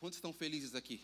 Quantos estão felizes aqui?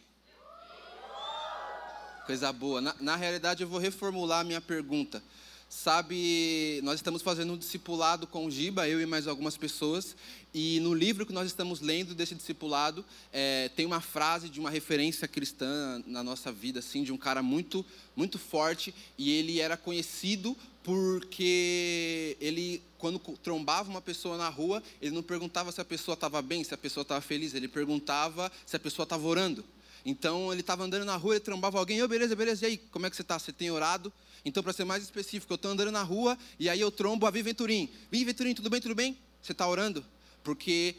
Coisa boa. Na, na realidade, eu vou reformular a minha pergunta. Sabe, nós estamos fazendo um discipulado com o Giba, eu e mais algumas pessoas, e no livro que nós estamos lendo desse discipulado, é, tem uma frase de uma referência cristã na nossa vida, assim, de um cara muito, muito forte, e ele era conhecido porque ele, quando trombava uma pessoa na rua, ele não perguntava se a pessoa estava bem, se a pessoa estava feliz, ele perguntava se a pessoa estava orando. Então ele estava andando na rua, ele trombava alguém, oh, beleza, beleza, e aí, como é que você está? Você tem orado? Então, para ser mais específico, eu estou andando na rua e aí eu trombo a Vi Venturim. Tudo bem, tudo bem? Você está orando? Porque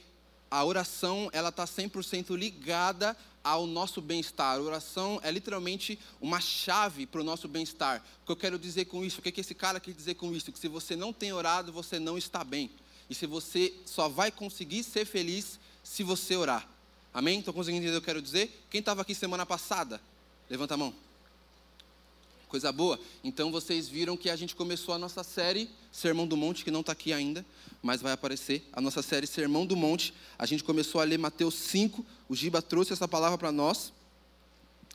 a oração, ela está 100% ligada ao nosso bem-estar. A oração é literalmente uma chave para o nosso bem-estar. O que eu quero dizer com isso? O que, que esse cara quer dizer com isso? Que se você não tem orado, você não está bem. E se você só vai conseguir ser feliz se você orar. Amém? Estão conseguindo entender o que eu quero dizer? Quem estava aqui semana passada? Levanta a mão. Coisa boa. Então vocês viram que a gente começou a nossa série Sermão do Monte, que não está aqui ainda, mas vai aparecer. A nossa série Sermão do Monte. A gente começou a ler Mateus 5. O Giba trouxe essa palavra para nós.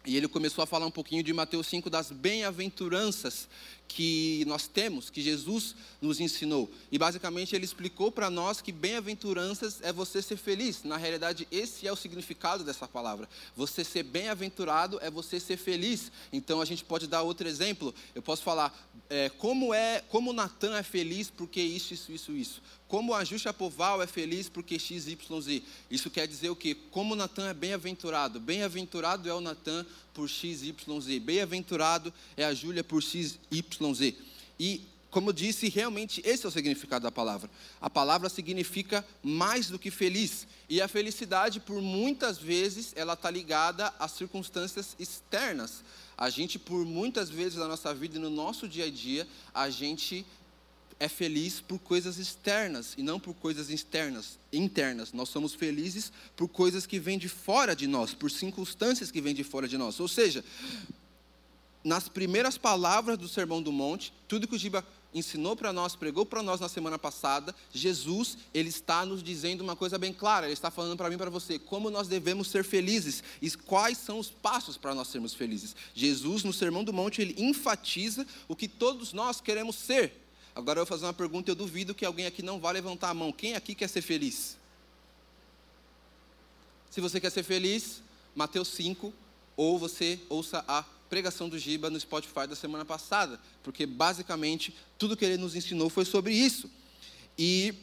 E ele começou a falar um pouquinho de Mateus 5, das bem-aventuranças que nós temos, que Jesus nos ensinou. E basicamente ele explicou para nós que bem-aventuranças é você ser feliz. Na realidade, esse é o significado dessa palavra. Você ser bem-aventurado é você ser feliz. Então a gente pode dar outro exemplo. Eu posso falar é, como é, como Natan é feliz porque isso, isso, isso, isso. Como a Poval é feliz porque X, Y, Z. Isso quer dizer o quê? Como Natan é bem-aventurado. Bem-aventurado é o Natan por X, Y, Z. Bem-aventurado é a Júlia por X, Y, Z. E, como eu disse, realmente esse é o significado da palavra. A palavra significa mais do que feliz. E a felicidade, por muitas vezes, ela está ligada às circunstâncias externas. A gente, por muitas vezes na nossa vida e no nosso dia a dia, a gente é feliz por coisas externas e não por coisas externas, internas. Nós somos felizes por coisas que vêm de fora de nós, por circunstâncias que vêm de fora de nós. Ou seja, nas primeiras palavras do Sermão do Monte, tudo que o Giba ensinou para nós, pregou para nós na semana passada, Jesus, ele está nos dizendo uma coisa bem clara, ele está falando para mim e para você, como nós devemos ser felizes e quais são os passos para nós sermos felizes. Jesus, no Sermão do Monte, ele enfatiza o que todos nós queremos ser, Agora eu vou fazer uma pergunta, eu duvido que alguém aqui não vá levantar a mão. Quem aqui quer ser feliz? Se você quer ser feliz, Mateus 5, ou você ouça a pregação do Giba no Spotify da semana passada, porque basicamente tudo que ele nos ensinou foi sobre isso. E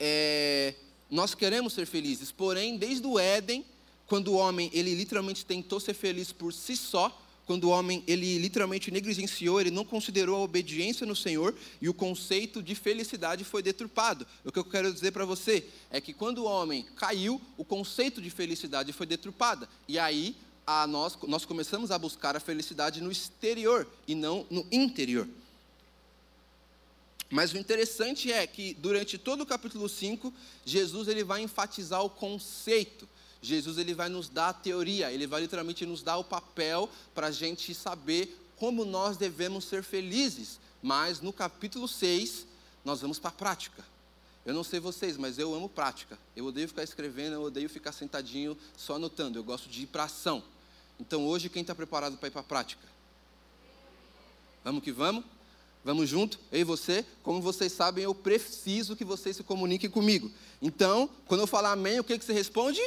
é, nós queremos ser felizes, porém, desde o Éden, quando o homem ele literalmente tentou ser feliz por si só, quando o homem ele literalmente negligenciou, ele não considerou a obediência no Senhor e o conceito de felicidade foi deturpado. O que eu quero dizer para você é que quando o homem caiu, o conceito de felicidade foi deturpado. E aí a nós nós começamos a buscar a felicidade no exterior e não no interior. Mas o interessante é que durante todo o capítulo 5, Jesus ele vai enfatizar o conceito Jesus ele vai nos dar a teoria, ele vai literalmente nos dar o papel para a gente saber como nós devemos ser felizes. Mas no capítulo 6, nós vamos para a prática. Eu não sei vocês, mas eu amo prática. Eu odeio ficar escrevendo, eu odeio ficar sentadinho só anotando. Eu gosto de ir para ação. Então hoje, quem está preparado para ir para a prática? Vamos que vamos? Vamos junto? Eu e você? Como vocês sabem, eu preciso que vocês se comuniquem comigo. Então, quando eu falar amém, o que, que você responde?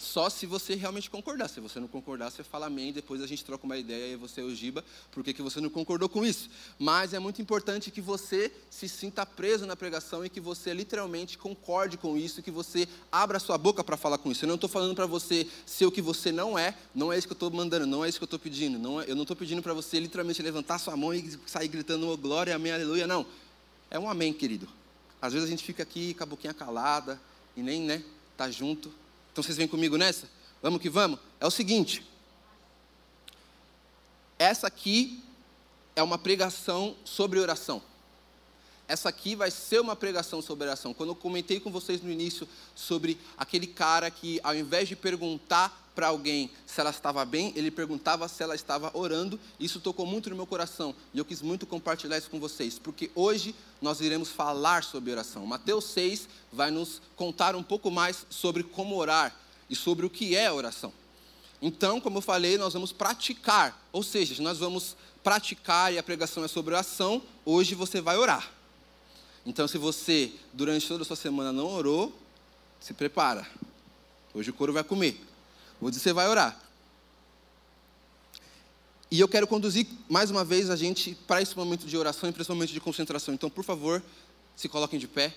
Só se você realmente concordar. Se você não concordar, você fala amém, depois a gente troca uma ideia e você o giba, porque que você não concordou com isso. Mas é muito importante que você se sinta preso na pregação e que você literalmente concorde com isso, que você abra sua boca para falar com isso. Eu não estou falando para você ser o que você não é, não é isso que eu estou mandando, não é isso que eu estou pedindo. Não é, eu não estou pedindo para você literalmente levantar sua mão e sair gritando oh, glória, amém, aleluia, não. É um amém, querido. Às vezes a gente fica aqui com a boquinha calada e nem, né, tá junto. Então vocês vêm comigo nessa? Vamos que vamos? É o seguinte. Essa aqui é uma pregação sobre oração. Essa aqui vai ser uma pregação sobre oração. Quando eu comentei com vocês no início sobre aquele cara que, ao invés de perguntar para alguém se ela estava bem, ele perguntava se ela estava orando. Isso tocou muito no meu coração e eu quis muito compartilhar isso com vocês, porque hoje nós iremos falar sobre oração. Mateus 6 vai nos contar um pouco mais sobre como orar e sobre o que é oração. Então, como eu falei, nós vamos praticar, ou seja, nós vamos praticar e a pregação é sobre oração, hoje você vai orar. Então, se você, durante toda a sua semana, não orou, se prepara. Hoje o couro vai comer. Hoje você vai orar. E eu quero conduzir mais uma vez a gente para esse momento de oração e para esse momento de concentração. Então, por favor, se coloquem de pé.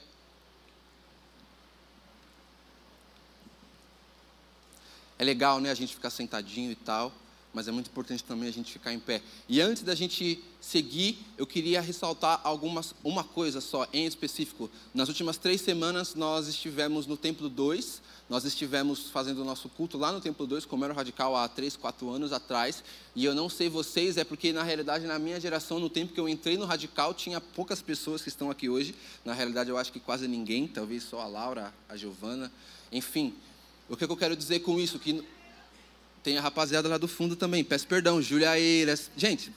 É legal, né, a gente ficar sentadinho e tal mas é muito importante também a gente ficar em pé. E antes da gente seguir, eu queria ressaltar algumas, uma coisa só, em específico. Nas últimas três semanas, nós estivemos no Templo 2, nós estivemos fazendo o nosso culto lá no Templo 2, como era o Radical há três, quatro anos atrás. E eu não sei vocês, é porque na realidade, na minha geração, no tempo que eu entrei no Radical, tinha poucas pessoas que estão aqui hoje. Na realidade, eu acho que quase ninguém, talvez só a Laura, a Giovana. Enfim, o que eu quero dizer com isso? Que tem a rapaziada lá do fundo também. Peço perdão, Júlia Eiras. Gente,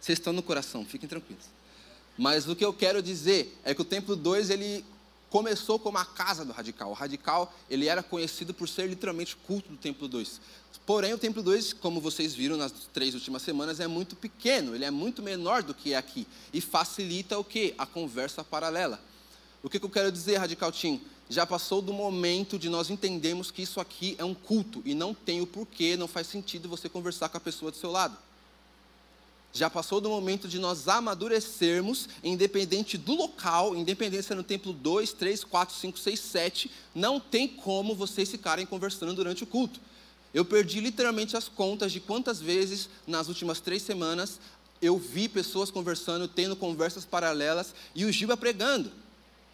vocês estão no coração, fiquem tranquilos. Mas o que eu quero dizer é que o Templo 2, ele começou como a casa do Radical. O Radical, ele era conhecido por ser literalmente culto do Templo 2. Porém, o Templo 2, como vocês viram nas três últimas semanas, é muito pequeno, ele é muito menor do que é aqui. E facilita o quê? A conversa paralela. O que, que eu quero dizer, Radical Team? Já passou do momento de nós entendermos que isso aqui é um culto e não tem o porquê, não faz sentido você conversar com a pessoa do seu lado. Já passou do momento de nós amadurecermos, independente do local, independente se é no templo 2, 3, 4, 5, 6, 7, não tem como vocês ficarem conversando durante o culto. Eu perdi literalmente as contas de quantas vezes nas últimas três semanas eu vi pessoas conversando, tendo conversas paralelas e o Giba pregando.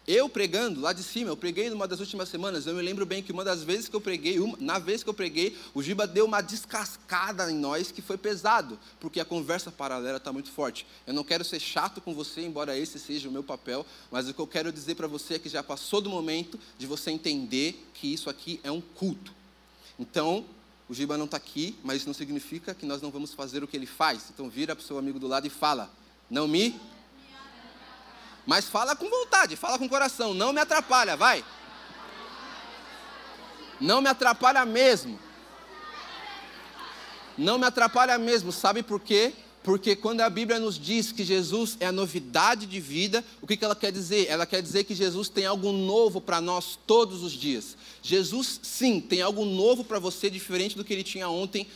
Eu pregando lá de cima, eu preguei numa das últimas semanas. Eu me lembro bem que uma das vezes que eu preguei, uma, na vez que eu preguei, o Giba deu uma descascada em nós que foi pesado, porque a conversa paralela está muito forte. Eu não quero ser chato com você, embora esse seja o meu papel, mas o que eu quero dizer para você é que já passou do momento de você entender que isso aqui é um culto. Então, o Giba não está aqui, mas isso não significa que nós não vamos fazer o que ele faz. Então, vira para o seu amigo do lado e fala: Não me mas fala com vontade, fala com coração, não me atrapalha, vai. Não me atrapalha mesmo. Não me atrapalha mesmo, sabe por quê? Porque quando a Bíblia nos diz que Jesus é a novidade de vida, o que ela quer dizer? Ela quer dizer que Jesus tem algo novo para nós todos os dias. Jesus, sim, tem algo novo para você, diferente do que ele tinha ontem,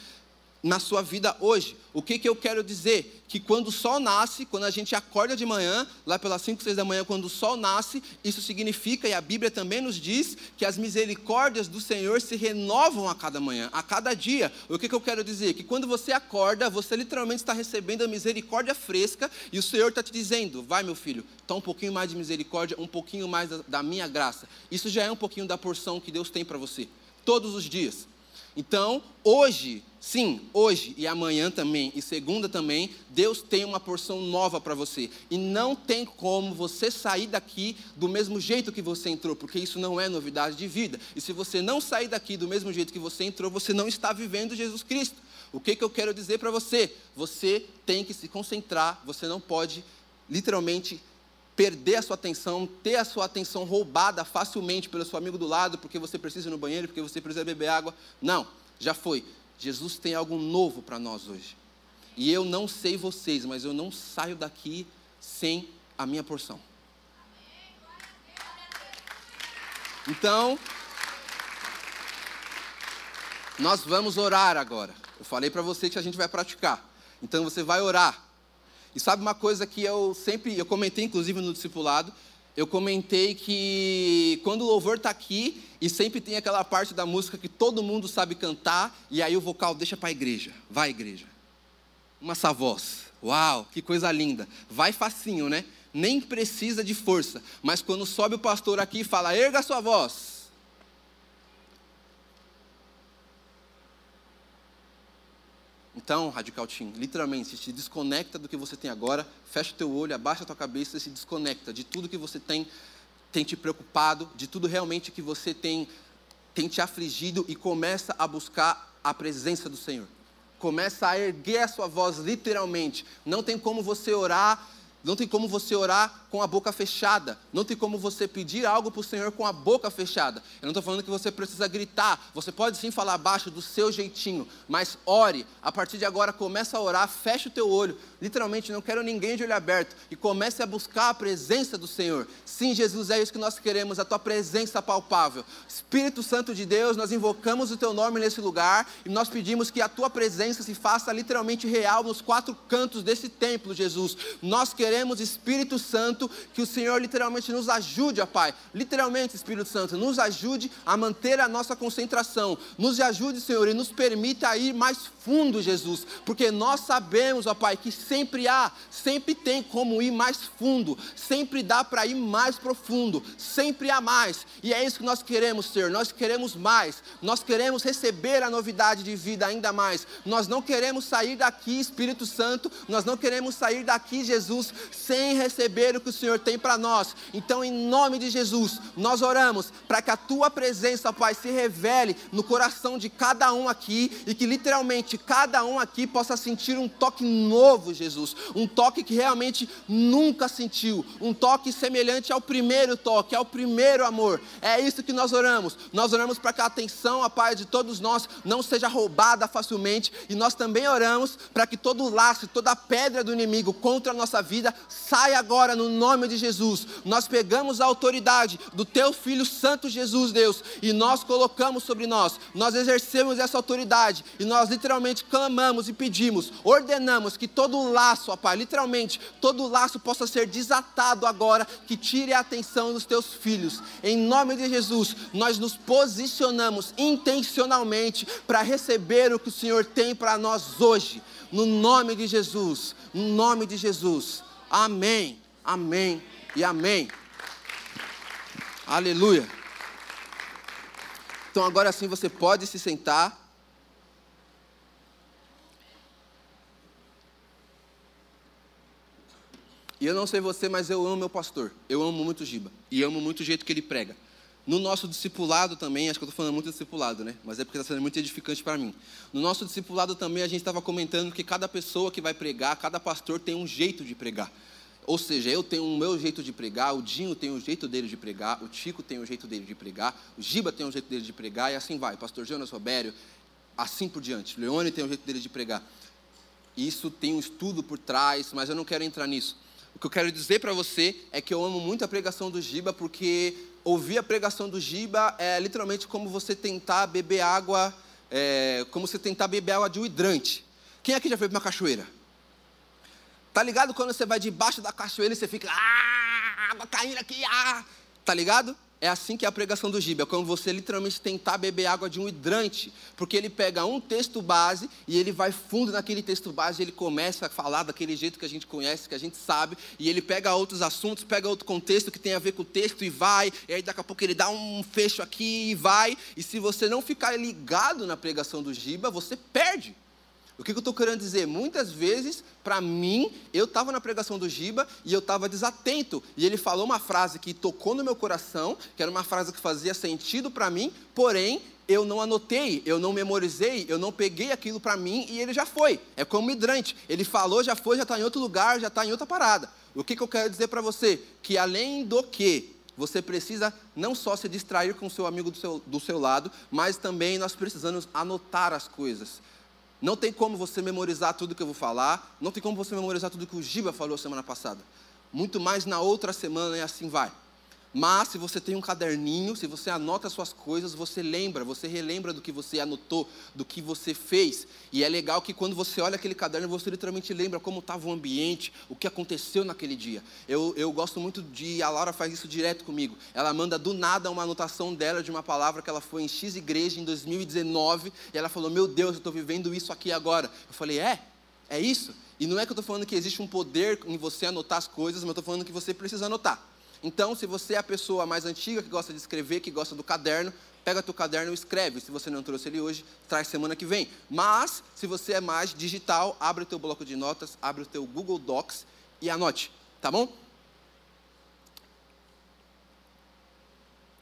na sua vida hoje. O que, que eu quero dizer? Que quando o sol nasce, quando a gente acorda de manhã, lá pelas 5, 6 da manhã, quando o sol nasce, isso significa, e a Bíblia também nos diz, que as misericórdias do Senhor se renovam a cada manhã, a cada dia. O que, que eu quero dizer? Que quando você acorda, você literalmente está recebendo a misericórdia fresca e o Senhor está te dizendo: vai, meu filho, está um pouquinho mais de misericórdia, um pouquinho mais da, da minha graça. Isso já é um pouquinho da porção que Deus tem para você, todos os dias. Então, hoje, sim, hoje e amanhã também, e segunda também, Deus tem uma porção nova para você. E não tem como você sair daqui do mesmo jeito que você entrou, porque isso não é novidade de vida. E se você não sair daqui do mesmo jeito que você entrou, você não está vivendo Jesus Cristo. O que, que eu quero dizer para você? Você tem que se concentrar, você não pode literalmente perder a sua atenção, ter a sua atenção roubada facilmente pelo seu amigo do lado, porque você precisa ir no banheiro, porque você precisa beber água. Não, já foi. Jesus tem algo novo para nós hoje. E eu não sei vocês, mas eu não saio daqui sem a minha porção. Então, nós vamos orar agora. Eu falei para você que a gente vai praticar. Então você vai orar. E sabe uma coisa que eu sempre, eu comentei inclusive no discipulado, eu comentei que quando o louvor está aqui e sempre tem aquela parte da música que todo mundo sabe cantar e aí o vocal deixa para a igreja, vai igreja, uma essa voz, uau, que coisa linda, vai facinho, né? Nem precisa de força, mas quando sobe o pastor aqui e fala, erga sua voz, Então, Radical Team, literalmente, se desconecta do que você tem agora, fecha o teu olho, abaixa a tua cabeça e se desconecta de tudo que você tem, tem te preocupado, de tudo realmente que você tem, tem te afligido e começa a buscar a presença do Senhor. Começa a erguer a sua voz literalmente. Não tem como você orar não tem como você orar com a boca fechada. Não tem como você pedir algo para o Senhor com a boca fechada. Eu não estou falando que você precisa gritar. Você pode sim falar baixo do seu jeitinho. Mas ore. A partir de agora, começa a orar. Fecha o teu olho. Literalmente, não quero ninguém de olho aberto. E comece a buscar a presença do Senhor. Sim, Jesus, é isso que nós queremos. A tua presença palpável. Espírito Santo de Deus, nós invocamos o teu nome nesse lugar. E nós pedimos que a tua presença se faça literalmente real nos quatro cantos desse templo, Jesus. Nós queremos Espírito Santo, que o Senhor literalmente nos ajude, ó Pai. Literalmente, Espírito Santo, nos ajude a manter a nossa concentração. Nos ajude, Senhor, e nos permita ir mais fundo, Jesus. Porque nós sabemos, ó Pai, que sempre há, sempre tem como ir mais fundo. Sempre dá para ir mais profundo. Sempre há mais. E é isso que nós queremos, Senhor. Nós queremos mais. Nós queremos receber a novidade de vida ainda mais. Nós não queremos sair daqui, Espírito Santo. Nós não queremos sair daqui, Jesus, sem receber o que o Senhor tem para nós. Então, em nome de Jesus, nós oramos para que a tua presença, Pai, se revele no coração de cada um aqui e que literalmente cada um aqui possa sentir um toque novo, Jesus, um toque que realmente nunca sentiu, um toque semelhante ao primeiro toque, ao primeiro amor. É isso que nós oramos. Nós oramos para que a atenção, a Pai, de todos nós não seja roubada facilmente e nós também oramos para que todo laço, toda pedra do inimigo contra a nossa vida vida, sai agora no nome de Jesus. Nós pegamos a autoridade do teu filho santo Jesus, Deus, e nós colocamos sobre nós. Nós exercemos essa autoridade e nós literalmente clamamos e pedimos, ordenamos que todo laço, ó Pai, literalmente, todo laço possa ser desatado agora, que tire a atenção dos teus filhos. Em nome de Jesus, nós nos posicionamos intencionalmente para receber o que o Senhor tem para nós hoje. No nome de Jesus, no nome de Jesus. Amém, amém e amém. Aleluia. Então agora sim você pode se sentar. E eu não sei você, mas eu amo meu pastor. Eu amo muito o Giba. E amo muito o jeito que ele prega. No nosso discipulado também, acho que eu estou falando muito discipulado, né? Mas é porque está sendo muito edificante para mim. No nosso discipulado também, a gente estava comentando que cada pessoa que vai pregar, cada pastor tem um jeito de pregar. Ou seja, eu tenho o meu jeito de pregar, o Dinho tem o jeito dele de pregar, o Tico tem o jeito dele de pregar, o Giba tem o jeito dele de pregar, e assim vai. Pastor Jonas Robério, assim por diante. Leone tem o jeito dele de pregar. Isso tem um estudo por trás, mas eu não quero entrar nisso. O que eu quero dizer para você é que eu amo muito a pregação do Giba, porque ouvir a pregação do Giba é literalmente como você tentar beber água, é, como você tentar beber água de um hidrante. Quem aqui já foi para uma cachoeira? Tá ligado quando você vai debaixo da cachoeira e você fica, ah, água caindo aqui, ah. Tá ligado? É assim que é a pregação do Giba, é como você literalmente tentar beber água de um hidrante, porque ele pega um texto base e ele vai fundo naquele texto base, ele começa a falar daquele jeito que a gente conhece, que a gente sabe, e ele pega outros assuntos, pega outro contexto que tem a ver com o texto e vai, e aí daqui a pouco ele dá um fecho aqui e vai, e se você não ficar ligado na pregação do Giba, você perde. O que eu estou querendo dizer? Muitas vezes, para mim, eu estava na pregação do Giba e eu estava desatento. E ele falou uma frase que tocou no meu coração, que era uma frase que fazia sentido para mim, porém, eu não anotei, eu não memorizei, eu não peguei aquilo para mim e ele já foi. É como hidrante. Ele falou, já foi, já está em outro lugar, já está em outra parada. O que, que eu quero dizer para você? Que além do que você precisa não só se distrair com o seu amigo do seu, do seu lado, mas também nós precisamos anotar as coisas. Não tem como você memorizar tudo que eu vou falar, não tem como você memorizar tudo que o Giba falou semana passada. Muito mais na outra semana e assim vai. Mas se você tem um caderninho, se você anota as suas coisas, você lembra, você relembra do que você anotou, do que você fez. E é legal que quando você olha aquele caderno, você literalmente lembra como estava o ambiente, o que aconteceu naquele dia. Eu, eu gosto muito de. A Laura faz isso direto comigo. Ela manda do nada uma anotação dela de uma palavra que ela foi em X igreja em 2019. E ela falou: Meu Deus, eu estou vivendo isso aqui agora. Eu falei: É? É isso? E não é que eu estou falando que existe um poder em você anotar as coisas, mas eu estou falando que você precisa anotar. Então, se você é a pessoa mais antiga que gosta de escrever, que gosta do caderno, pega teu caderno e escreve. Se você não trouxe ele hoje, traz semana que vem. Mas, se você é mais digital, abre o teu bloco de notas, abre o teu Google Docs e anote, tá bom?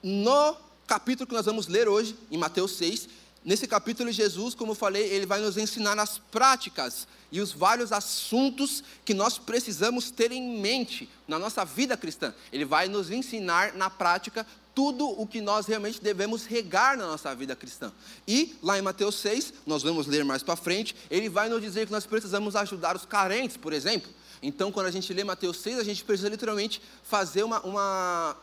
No capítulo que nós vamos ler hoje, em Mateus 6, nesse capítulo, Jesus, como eu falei, ele vai nos ensinar as práticas e os vários assuntos que nós precisamos ter em mente na nossa vida cristã. Ele vai nos ensinar na prática tudo o que nós realmente devemos regar na nossa vida cristã. E lá em Mateus 6, nós vamos ler mais para frente, ele vai nos dizer que nós precisamos ajudar os carentes, por exemplo. Então, quando a gente lê Mateus 6, a gente precisa literalmente fazer uma, uma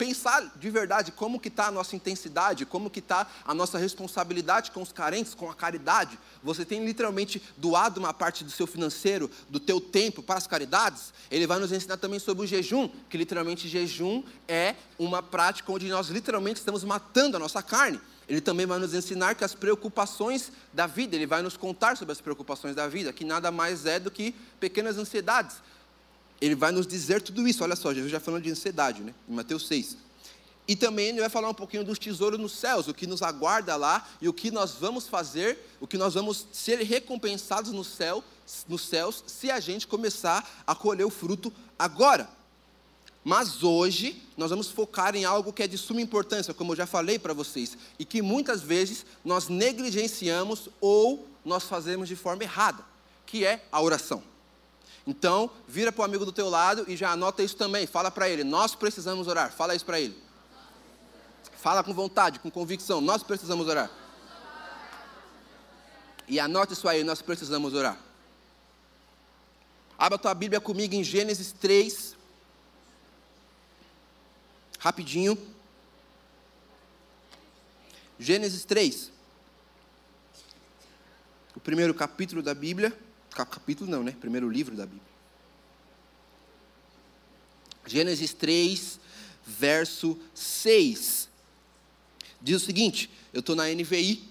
pensar de verdade como que está a nossa intensidade, como que está a nossa responsabilidade com os carentes, com a caridade. Você tem literalmente doado uma parte do seu financeiro, do teu tempo para as caridades. Ele vai nos ensinar também sobre o jejum, que literalmente jejum é uma prática onde nós literalmente estamos matando a nossa carne. Ele também vai nos ensinar que as preocupações da vida, ele vai nos contar sobre as preocupações da vida, que nada mais é do que pequenas ansiedades ele vai nos dizer tudo isso. Olha só, Jesus já falando de ansiedade, né? Em Mateus 6. E também ele vai falar um pouquinho dos tesouros nos céus, o que nos aguarda lá e o que nós vamos fazer, o que nós vamos ser recompensados no céu, nos céus, se a gente começar a colher o fruto agora. Mas hoje nós vamos focar em algo que é de suma importância, como eu já falei para vocês, e que muitas vezes nós negligenciamos ou nós fazemos de forma errada, que é a oração. Então, vira para o amigo do teu lado e já anota isso também. Fala para ele, nós precisamos orar. Fala isso para ele. Fala com vontade, com convicção. Nós precisamos orar. E anote isso aí, nós precisamos orar. Abra tua Bíblia comigo em Gênesis 3. Rapidinho. Gênesis 3. O primeiro capítulo da Bíblia capítulo não, né? Primeiro livro da Bíblia. Gênesis 3, verso 6. Diz o seguinte, eu estou na NVI.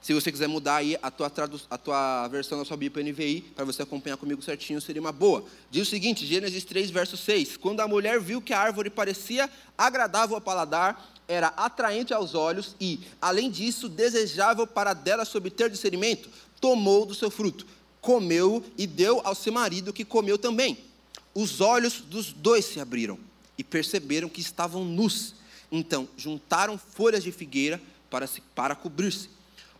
Se você quiser mudar aí a tua, a tua versão da sua Bíblia para NVI, para você acompanhar comigo certinho, seria uma boa. Diz o seguinte, Gênesis 3, verso 6. Quando a mulher viu que a árvore parecia agradável ao paladar, era atraente aos olhos e, além disso, desejável para dela se obter discernimento, tomou do seu fruto comeu e deu ao seu marido, que comeu também. Os olhos dos dois se abriram e perceberam que estavam nus. Então, juntaram folhas de figueira para, se, para cobrir-se.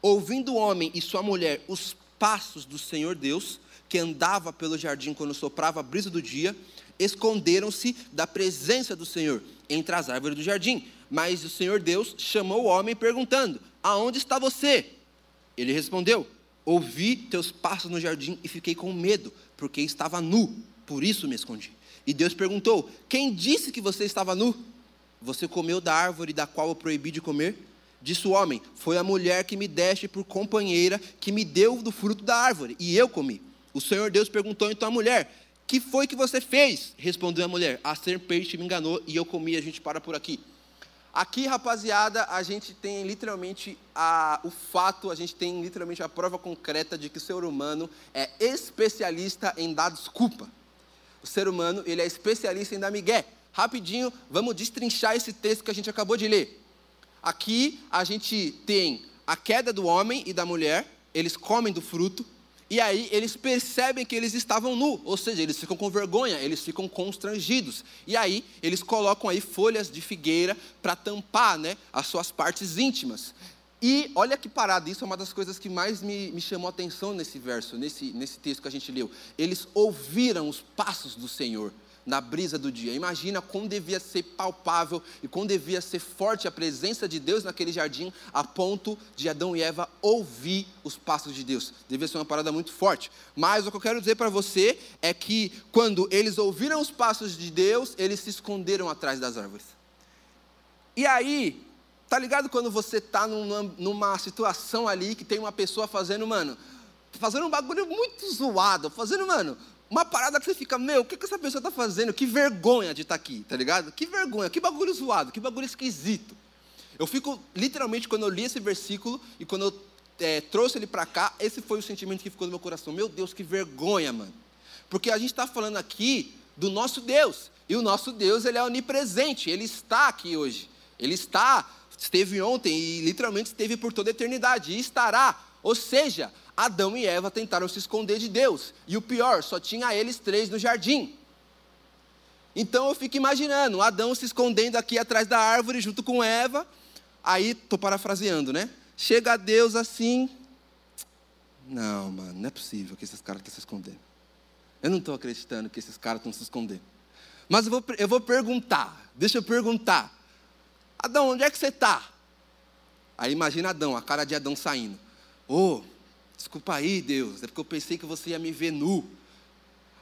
Ouvindo o homem e sua mulher os passos do Senhor Deus, que andava pelo jardim quando soprava a brisa do dia, esconderam-se da presença do Senhor entre as árvores do jardim. Mas o Senhor Deus chamou o homem perguntando: Aonde está você? Ele respondeu: Ouvi teus passos no jardim e fiquei com medo, porque estava nu, por isso me escondi. E Deus perguntou: Quem disse que você estava nu? Você comeu da árvore da qual eu proibi de comer? Disse o homem: Foi a mulher que me deste por companheira, que me deu do fruto da árvore, e eu comi. O Senhor Deus perguntou então à mulher: Que foi que você fez? Respondeu a mulher: A serpente me enganou e eu comi. A gente para por aqui. Aqui, rapaziada, a gente tem literalmente a, o fato, a gente tem literalmente a prova concreta de que o ser humano é especialista em dar desculpa. O ser humano, ele é especialista em dar migué. Rapidinho, vamos destrinchar esse texto que a gente acabou de ler. Aqui a gente tem a queda do homem e da mulher, eles comem do fruto, e aí eles percebem que eles estavam nu, ou seja, eles ficam com vergonha, eles ficam constrangidos. E aí eles colocam aí folhas de figueira para tampar né, as suas partes íntimas. E olha que parada, isso é uma das coisas que mais me, me chamou a atenção nesse verso, nesse, nesse texto que a gente leu. Eles ouviram os passos do Senhor na brisa do dia. Imagina como devia ser palpável e como devia ser forte a presença de Deus naquele jardim, a ponto de Adão e Eva ouvir os passos de Deus. Devia ser uma parada muito forte. Mas o que eu quero dizer para você é que quando eles ouviram os passos de Deus, eles se esconderam atrás das árvores. E aí, tá ligado quando você tá numa, numa situação ali que tem uma pessoa fazendo, mano, fazendo um bagulho muito zoado, fazendo, mano, uma parada que você fica, meu, o que, que essa pessoa está fazendo? Que vergonha de estar tá aqui, tá ligado? Que vergonha, que bagulho zoado, que bagulho esquisito. Eu fico, literalmente, quando eu li esse versículo e quando eu é, trouxe ele para cá, esse foi o sentimento que ficou no meu coração. Meu Deus, que vergonha, mano. Porque a gente está falando aqui do nosso Deus. E o nosso Deus, ele é onipresente, ele está aqui hoje. Ele está esteve ontem e literalmente esteve por toda a eternidade, e estará. Ou seja, Adão e Eva tentaram se esconder de Deus, e o pior, só tinha eles três no jardim. Então eu fico imaginando, Adão se escondendo aqui atrás da árvore junto com Eva, aí, estou parafraseando, né? Chega a Deus assim, não, mano, não é possível que esses caras estão se escondendo. Eu não estou acreditando que esses caras estão se escondendo. Mas eu vou, eu vou perguntar, deixa eu perguntar. Adão, onde é que você está? Aí imagina Adão, a cara de Adão saindo. Ô, oh, desculpa aí, Deus, é porque eu pensei que você ia me ver nu.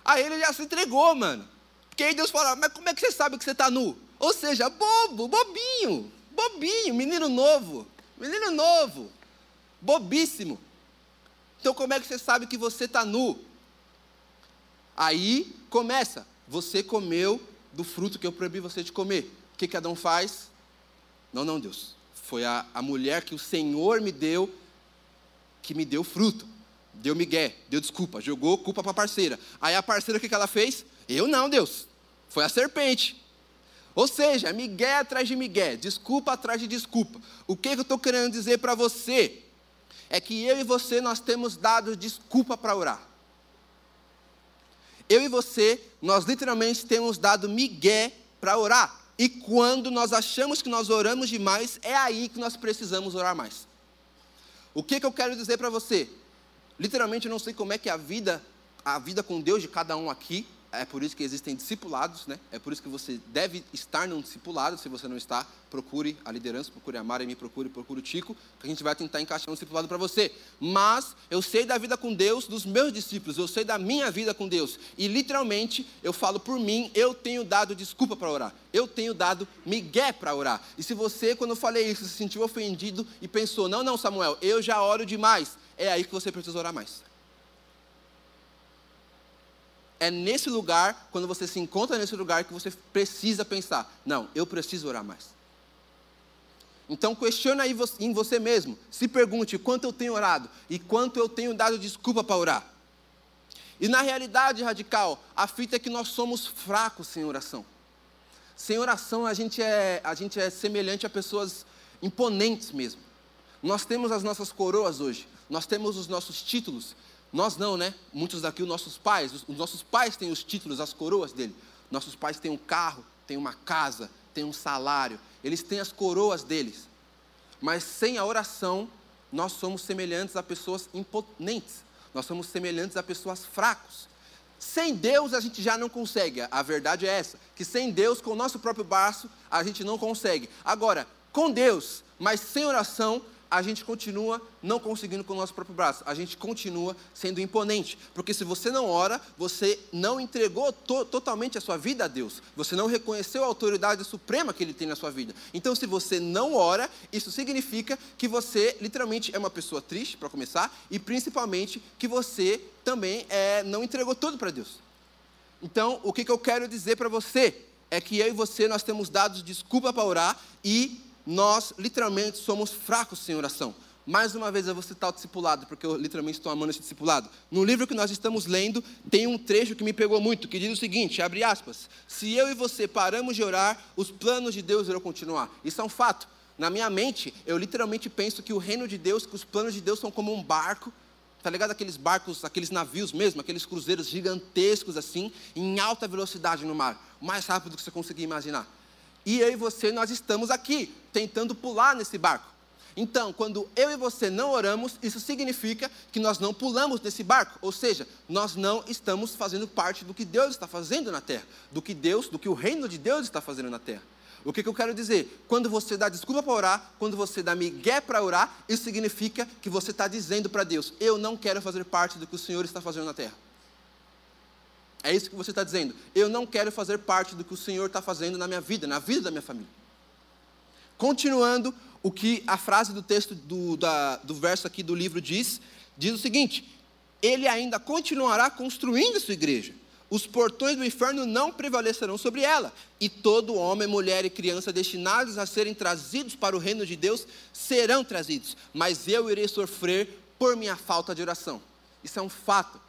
Aí ele já se entregou, mano. Porque aí Deus fala, mas como é que você sabe que você está nu? Ou seja, bobo, bobinho, bobinho, menino novo, menino novo, bobíssimo. Então como é que você sabe que você está nu? Aí começa, você comeu do fruto que eu proibi você de comer. O que, que Adão faz? Não, não, Deus. Foi a, a mulher que o Senhor me deu, que me deu fruto. Deu migué, deu desculpa, jogou culpa para a parceira. Aí a parceira, o que, ela fez? Eu não, Deus. Foi a serpente. Ou seja, migué atrás de migué, desculpa atrás de desculpa. O que eu estou querendo dizer para você? é que eu e você nós temos dado desculpa para orar. Eu e você, nós literalmente temos dado migué para orar. E quando nós achamos que nós oramos demais, é aí que nós precisamos orar mais. O que, que eu quero dizer para você? Literalmente, eu não sei como é que é a vida, a vida com Deus de cada um aqui, é por isso que existem discipulados, né? É por isso que você deve estar num discipulado. Se você não está, procure a liderança, procure a Mara, me procure, procure o Tico, que a gente vai tentar encaixar um discipulado para você. Mas eu sei da vida com Deus dos meus discípulos, eu sei da minha vida com Deus. E literalmente, eu falo por mim, eu tenho dado desculpa para orar. Eu tenho dado migué para orar. E se você, quando eu falei isso, se sentiu ofendido e pensou, não, não, Samuel, eu já oro demais, é aí que você precisa orar mais é nesse lugar, quando você se encontra nesse lugar, que você precisa pensar: não, eu preciso orar mais. Então questione aí em você mesmo. Se pergunte quanto eu tenho orado e quanto eu tenho dado desculpa para orar. E na realidade, radical, a fita é que nós somos fracos sem oração. Sem oração a gente é, a gente é semelhante a pessoas imponentes mesmo. Nós temos as nossas coroas hoje, nós temos os nossos títulos, nós não, né? Muitos daqui, os nossos pais, os nossos pais têm os títulos, as coroas dele. Nossos pais têm um carro, têm uma casa, têm um salário. Eles têm as coroas deles. Mas sem a oração, nós somos semelhantes a pessoas impotentes. Nós somos semelhantes a pessoas fracos. Sem Deus a gente já não consegue. A verdade é essa, que sem Deus, com o nosso próprio braço, a gente não consegue. Agora, com Deus, mas sem oração, a gente continua não conseguindo com o nosso próprio braço, a gente continua sendo imponente, porque se você não ora, você não entregou to totalmente a sua vida a Deus, você não reconheceu a autoridade suprema que Ele tem na sua vida. Então, se você não ora, isso significa que você literalmente é uma pessoa triste, para começar, e principalmente que você também é, não entregou tudo para Deus. Então, o que, que eu quero dizer para você é que eu e você nós temos dado desculpa para orar e nós literalmente somos fracos sem oração. Mais uma vez eu vou citar o discipulado, porque eu literalmente estou amando esse discipulado. No livro que nós estamos lendo, tem um trecho que me pegou muito, que diz o seguinte, abre aspas, se eu e você paramos de orar, os planos de Deus irão continuar. Isso é um fato. Na minha mente, eu literalmente penso que o reino de Deus, que os planos de Deus são como um barco, tá ligado? Aqueles barcos, aqueles navios mesmo, aqueles cruzeiros gigantescos assim, em alta velocidade no mar, mais rápido que você conseguir imaginar. E eu e você, nós estamos aqui, tentando pular nesse barco. Então, quando eu e você não oramos, isso significa que nós não pulamos nesse barco, ou seja, nós não estamos fazendo parte do que Deus está fazendo na terra, do que Deus, do que o reino de Deus está fazendo na terra. O que, que eu quero dizer? Quando você dá desculpa para orar, quando você dá migué para orar, isso significa que você está dizendo para Deus: Eu não quero fazer parte do que o Senhor está fazendo na terra. É isso que você está dizendo. Eu não quero fazer parte do que o Senhor está fazendo na minha vida, na vida da minha família. Continuando, o que a frase do texto do, da, do verso aqui do livro diz, diz o seguinte: Ele ainda continuará construindo sua igreja. Os portões do inferno não prevalecerão sobre ela, e todo homem, mulher e criança destinados a serem trazidos para o reino de Deus serão trazidos, mas eu irei sofrer por minha falta de oração. Isso é um fato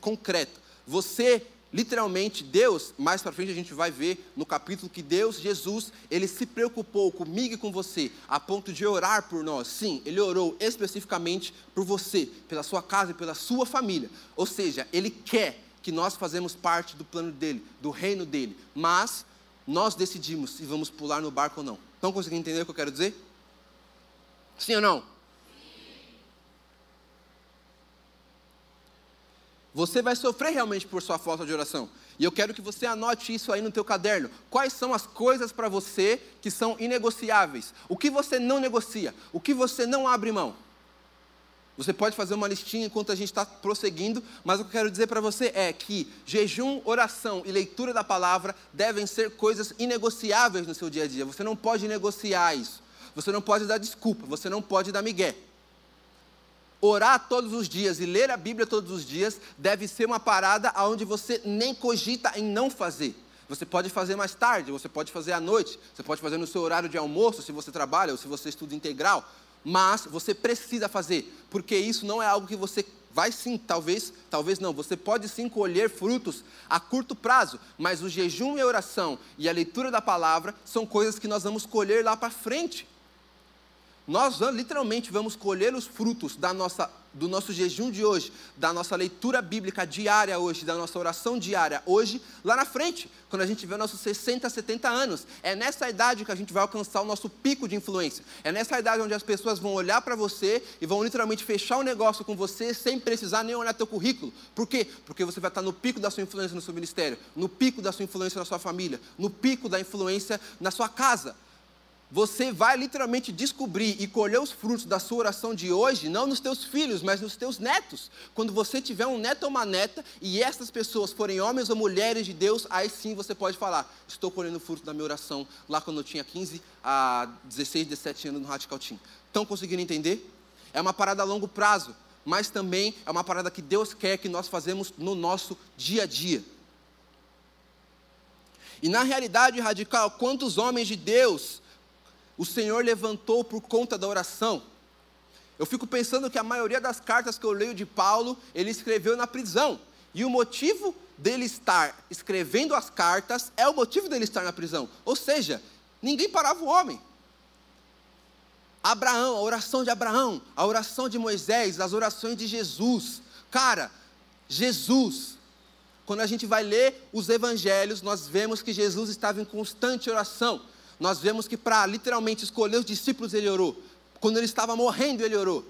concreto. Você literalmente Deus, mais para frente a gente vai ver no capítulo que Deus, Jesus, ele se preocupou comigo e com você, a ponto de orar por nós. Sim, ele orou especificamente por você, pela sua casa e pela sua família. Ou seja, ele quer que nós fazemos parte do plano dele, do reino dele. Mas nós decidimos se vamos pular no barco ou não. Estão conseguindo entender o que eu quero dizer? Sim ou não? Você vai sofrer realmente por sua falta de oração. E eu quero que você anote isso aí no teu caderno. Quais são as coisas para você que são inegociáveis? O que você não negocia? O que você não abre mão? Você pode fazer uma listinha enquanto a gente está prosseguindo, mas o que eu quero dizer para você é que jejum, oração e leitura da palavra devem ser coisas inegociáveis no seu dia a dia. Você não pode negociar isso. Você não pode dar desculpa. Você não pode dar migué. Orar todos os dias e ler a Bíblia todos os dias deve ser uma parada onde você nem cogita em não fazer. Você pode fazer mais tarde, você pode fazer à noite, você pode fazer no seu horário de almoço, se você trabalha ou se você estuda integral, mas você precisa fazer, porque isso não é algo que você vai sim, talvez, talvez não. Você pode sim colher frutos a curto prazo, mas o jejum e a oração e a leitura da palavra são coisas que nós vamos colher lá para frente. Nós literalmente vamos colher os frutos da nossa, do nosso jejum de hoje, da nossa leitura bíblica diária hoje, da nossa oração diária hoje, lá na frente, quando a gente tiver nossos 60, 70 anos. É nessa idade que a gente vai alcançar o nosso pico de influência. É nessa idade onde as pessoas vão olhar para você e vão literalmente fechar o um negócio com você sem precisar nem olhar teu currículo. Por quê? Porque você vai estar no pico da sua influência no seu ministério, no pico da sua influência na sua família, no pico da influência na sua casa você vai literalmente descobrir e colher os frutos da sua oração de hoje, não nos teus filhos, mas nos teus netos. Quando você tiver um neto ou uma neta e essas pessoas forem homens ou mulheres de Deus, aí sim você pode falar: Estou colhendo o fruto da minha oração lá quando eu tinha 15 a 16, 17 anos no Radical Team. Estão conseguindo entender? É uma parada a longo prazo, mas também é uma parada que Deus quer que nós fazemos no nosso dia a dia. E na realidade radical, quantos homens de Deus o Senhor levantou por conta da oração. Eu fico pensando que a maioria das cartas que eu leio de Paulo, ele escreveu na prisão. E o motivo dele estar escrevendo as cartas é o motivo dele estar na prisão. Ou seja, ninguém parava o homem. Abraão, a oração de Abraão, a oração de Moisés, as orações de Jesus. Cara, Jesus, quando a gente vai ler os evangelhos, nós vemos que Jesus estava em constante oração nós vemos que para literalmente escolher os discípulos ele orou. Quando ele estava morrendo, ele orou.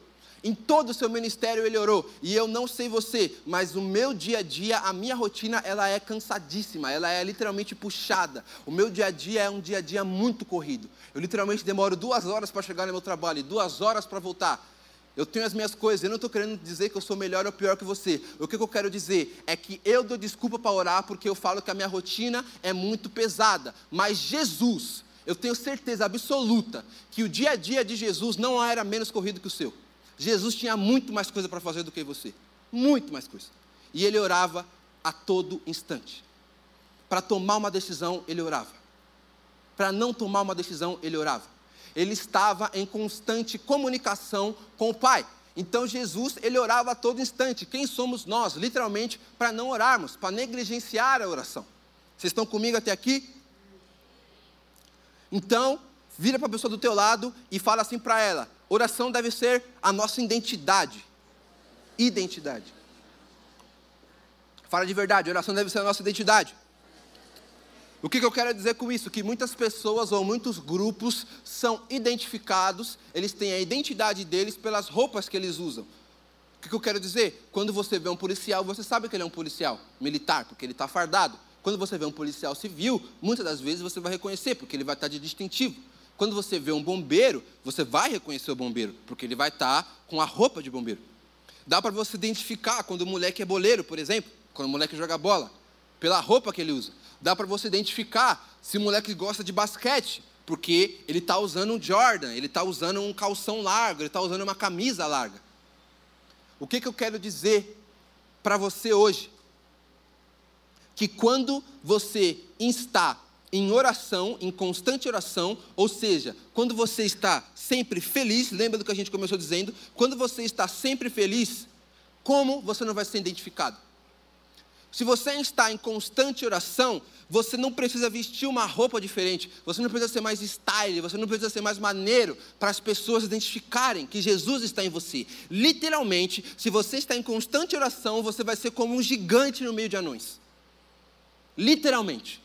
Em todo o seu ministério ele orou. E eu não sei você, mas o meu dia a dia, a minha rotina, ela é cansadíssima, ela é literalmente puxada. O meu dia a dia é um dia a dia muito corrido. Eu literalmente demoro duas horas para chegar no meu trabalho e duas horas para voltar. Eu tenho as minhas coisas, eu não estou querendo dizer que eu sou melhor ou pior que você. O que eu quero dizer é que eu dou desculpa para orar porque eu falo que a minha rotina é muito pesada. Mas Jesus, eu tenho certeza absoluta que o dia a dia de Jesus não era menos corrido que o seu. Jesus tinha muito mais coisa para fazer do que você. Muito mais coisa. E ele orava a todo instante. Para tomar uma decisão, ele orava. Para não tomar uma decisão, ele orava. Ele estava em constante comunicação com o Pai. Então Jesus, ele orava a todo instante. Quem somos nós, literalmente, para não orarmos, para negligenciar a oração? Vocês estão comigo até aqui? Então, vira para a pessoa do teu lado e fala assim para ela: oração deve ser a nossa identidade. Identidade. Fala de verdade, oração deve ser a nossa identidade. O que, que eu quero dizer com isso? Que muitas pessoas ou muitos grupos são identificados, eles têm a identidade deles pelas roupas que eles usam. O que, que eu quero dizer? Quando você vê um policial, você sabe que ele é um policial militar, porque ele está fardado. Quando você vê um policial civil, muitas das vezes você vai reconhecer, porque ele vai estar de distintivo. Quando você vê um bombeiro, você vai reconhecer o bombeiro, porque ele vai estar com a roupa de bombeiro. Dá para você identificar quando o moleque é boleiro, por exemplo, quando o moleque joga bola, pela roupa que ele usa. Dá para você identificar se o moleque gosta de basquete, porque ele está usando um Jordan, ele está usando um calção largo, ele está usando uma camisa larga. O que, que eu quero dizer para você hoje? Que quando você está em oração, em constante oração, ou seja, quando você está sempre feliz, lembra do que a gente começou dizendo? Quando você está sempre feliz, como você não vai ser identificado? Se você está em constante oração, você não precisa vestir uma roupa diferente, você não precisa ser mais style, você não precisa ser mais maneiro para as pessoas identificarem que Jesus está em você. Literalmente, se você está em constante oração, você vai ser como um gigante no meio de anões. Literalmente.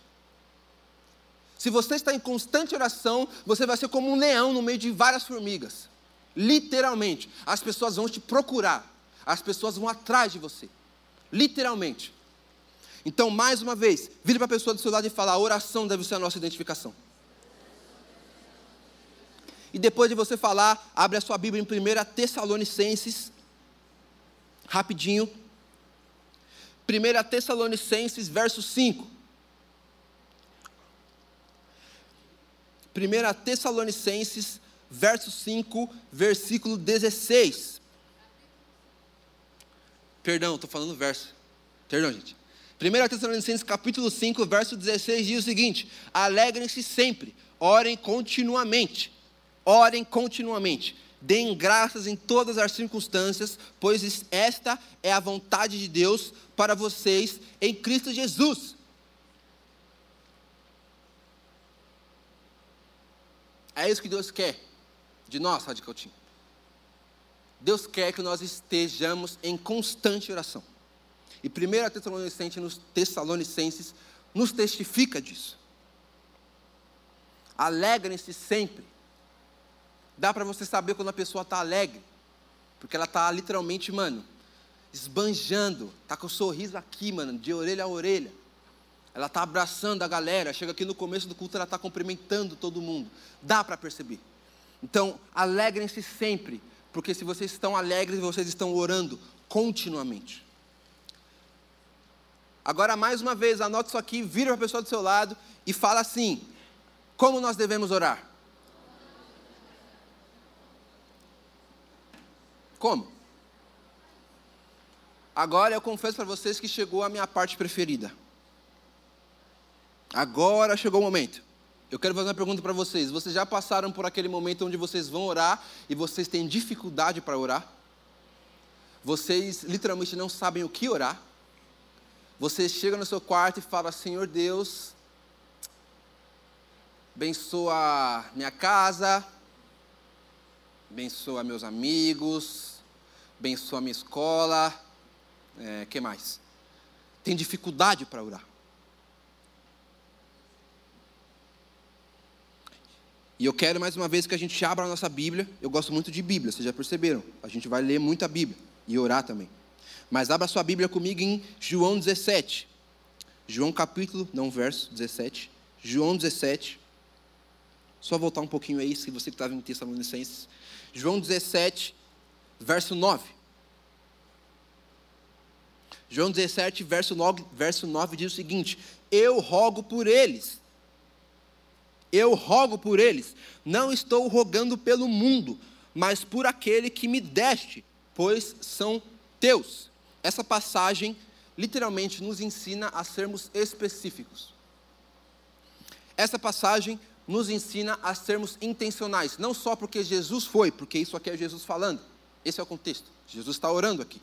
Se você está em constante oração, você vai ser como um leão no meio de várias formigas. Literalmente. As pessoas vão te procurar, as pessoas vão atrás de você. Literalmente. Então, mais uma vez, vire para a pessoa do seu lado e fala: a oração deve ser a nossa identificação. E depois de você falar, abre a sua Bíblia em 1 Tessalonicenses, rapidinho. 1 Tessalonicenses, verso 5. 1 Tessalonicenses, verso 5, versículo 16. Perdão, estou falando verso. Perdão, gente. 1 Tessalonicenses capítulo 5, verso 16 diz o seguinte: Alegrem-se sempre, orem continuamente, orem continuamente, deem graças em todas as circunstâncias, pois esta é a vontade de Deus para vocês em Cristo Jesus. É isso que Deus quer de nós, Radical Team. Deus quer que nós estejamos em constante oração. E 1 Tessalonicenses nos, Tessalonicenses nos testifica disso. Alegrem-se sempre. Dá para você saber quando a pessoa está alegre. Porque ela está literalmente, mano, esbanjando. Está com o um sorriso aqui, mano, de orelha a orelha. Ela está abraçando a galera. Chega aqui no começo do culto, ela está cumprimentando todo mundo. Dá para perceber. Então, alegrem-se sempre. Porque se vocês estão alegres, vocês estão orando continuamente. Agora, mais uma vez, anote isso aqui, vira para a pessoa do seu lado e fala assim: como nós devemos orar? Como? Agora eu confesso para vocês que chegou a minha parte preferida. Agora chegou o momento. Eu quero fazer uma pergunta para vocês. Vocês já passaram por aquele momento onde vocês vão orar e vocês têm dificuldade para orar? Vocês literalmente não sabem o que orar? Você chega no seu quarto e fala: Senhor Deus, abençoa minha casa, abençoa meus amigos, abençoa minha escola, é, que mais? Tem dificuldade para orar. E eu quero mais uma vez que a gente abra a nossa Bíblia. Eu gosto muito de Bíblia, vocês já perceberam. A gente vai ler muita Bíblia e orar também. Mas abra sua Bíblia comigo em João 17. João capítulo, não verso 17. João 17. Só voltar um pouquinho aí, se você estava em Tessalonicenses. João 17, verso 9. João 17, verso 9, verso 9 diz o seguinte: Eu rogo por eles. Eu rogo por eles. Não estou rogando pelo mundo, mas por aquele que me deste, pois são teus essa passagem literalmente nos ensina a sermos específicos. Essa passagem nos ensina a sermos intencionais, não só porque Jesus foi, porque isso aqui é Jesus falando, esse é o contexto, Jesus está orando aqui.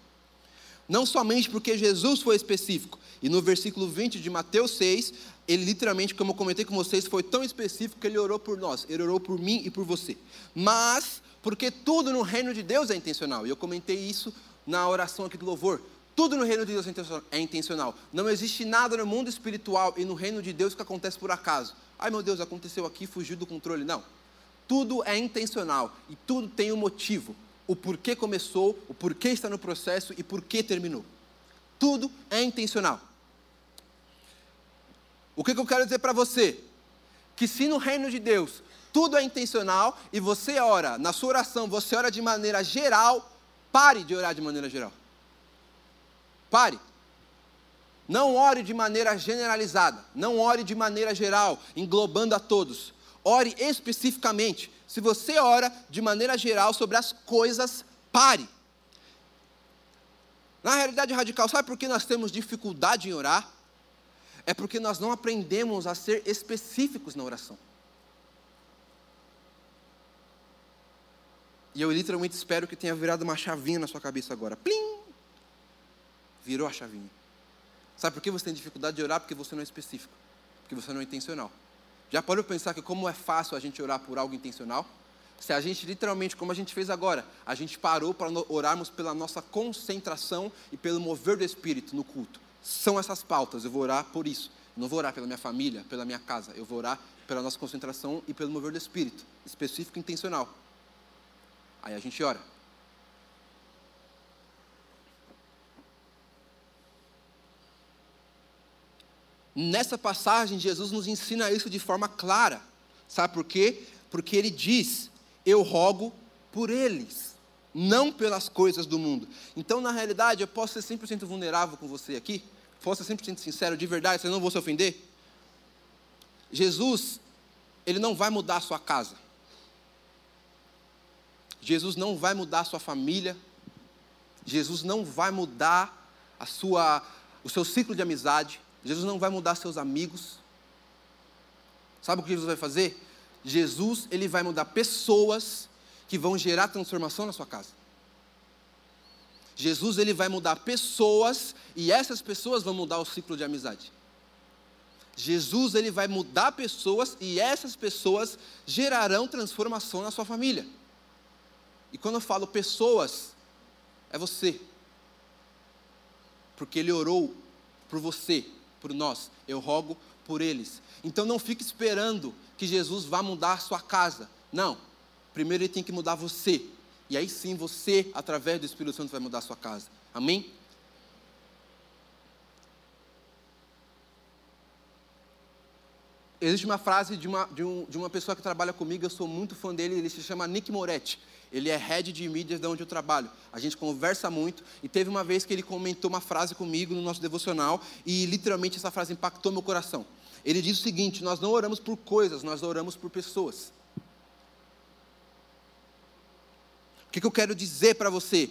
Não somente porque Jesus foi específico, e no versículo 20 de Mateus 6, ele literalmente, como eu comentei com vocês, foi tão específico que ele orou por nós, ele orou por mim e por você. Mas, porque tudo no reino de Deus é intencional, e eu comentei isso na oração aqui do louvor. Tudo no reino de Deus é intencional. Não existe nada no mundo espiritual e no reino de Deus que acontece por acaso. Ai meu Deus, aconteceu aqui, fugiu do controle. Não. Tudo é intencional e tudo tem um motivo. O porquê começou, o porquê está no processo e porquê terminou. Tudo é intencional. O que, que eu quero dizer para você? Que se no reino de Deus tudo é intencional e você ora, na sua oração, você ora de maneira geral, Pare de orar de maneira geral. Pare. Não ore de maneira generalizada. Não ore de maneira geral, englobando a todos. Ore especificamente. Se você ora de maneira geral sobre as coisas, pare. Na realidade radical, sabe por que nós temos dificuldade em orar? É porque nós não aprendemos a ser específicos na oração. E eu literalmente espero que tenha virado uma chavinha na sua cabeça agora. Plim! Virou a chavinha. Sabe por que você tem dificuldade de orar? Porque você não é específico, porque você não é intencional. Já parou pensar que como é fácil a gente orar por algo intencional? Se a gente literalmente, como a gente fez agora, a gente parou para orarmos pela nossa concentração e pelo mover do Espírito no culto. São essas pautas, eu vou orar por isso. não vou orar pela minha família, pela minha casa, eu vou orar pela nossa concentração e pelo mover do Espírito, específico e intencional. Aí a gente ora. Nessa passagem, Jesus nos ensina isso de forma clara. Sabe por quê? Porque ele diz: Eu rogo por eles, não pelas coisas do mundo. Então, na realidade, eu posso ser 100% vulnerável com você aqui? Posso ser 100% sincero, de verdade, você não vou se ofender? Jesus, ele não vai mudar a sua casa. Jesus não vai mudar a sua família. Jesus não vai mudar a sua, o seu ciclo de amizade. Jesus não vai mudar seus amigos. Sabe o que Jesus vai fazer? Jesus, ele vai mudar pessoas que vão gerar transformação na sua casa. Jesus, ele vai mudar pessoas e essas pessoas vão mudar o ciclo de amizade. Jesus, ele vai mudar pessoas e essas pessoas gerarão transformação na sua família. E quando eu falo pessoas, é você. Porque ele orou por você, por nós, eu rogo por eles. Então não fique esperando que Jesus vá mudar sua casa. Não. Primeiro ele tem que mudar você. E aí sim você, através do Espírito Santo, vai mudar sua casa. Amém? Existe uma frase de uma, de, um, de uma pessoa que trabalha comigo, eu sou muito fã dele, ele se chama Nick Moretti. Ele é head de mídias de onde eu trabalho. A gente conversa muito e teve uma vez que ele comentou uma frase comigo no nosso devocional e literalmente essa frase impactou meu coração. Ele diz o seguinte: Nós não oramos por coisas, nós oramos por pessoas. O que, que eu quero dizer para você?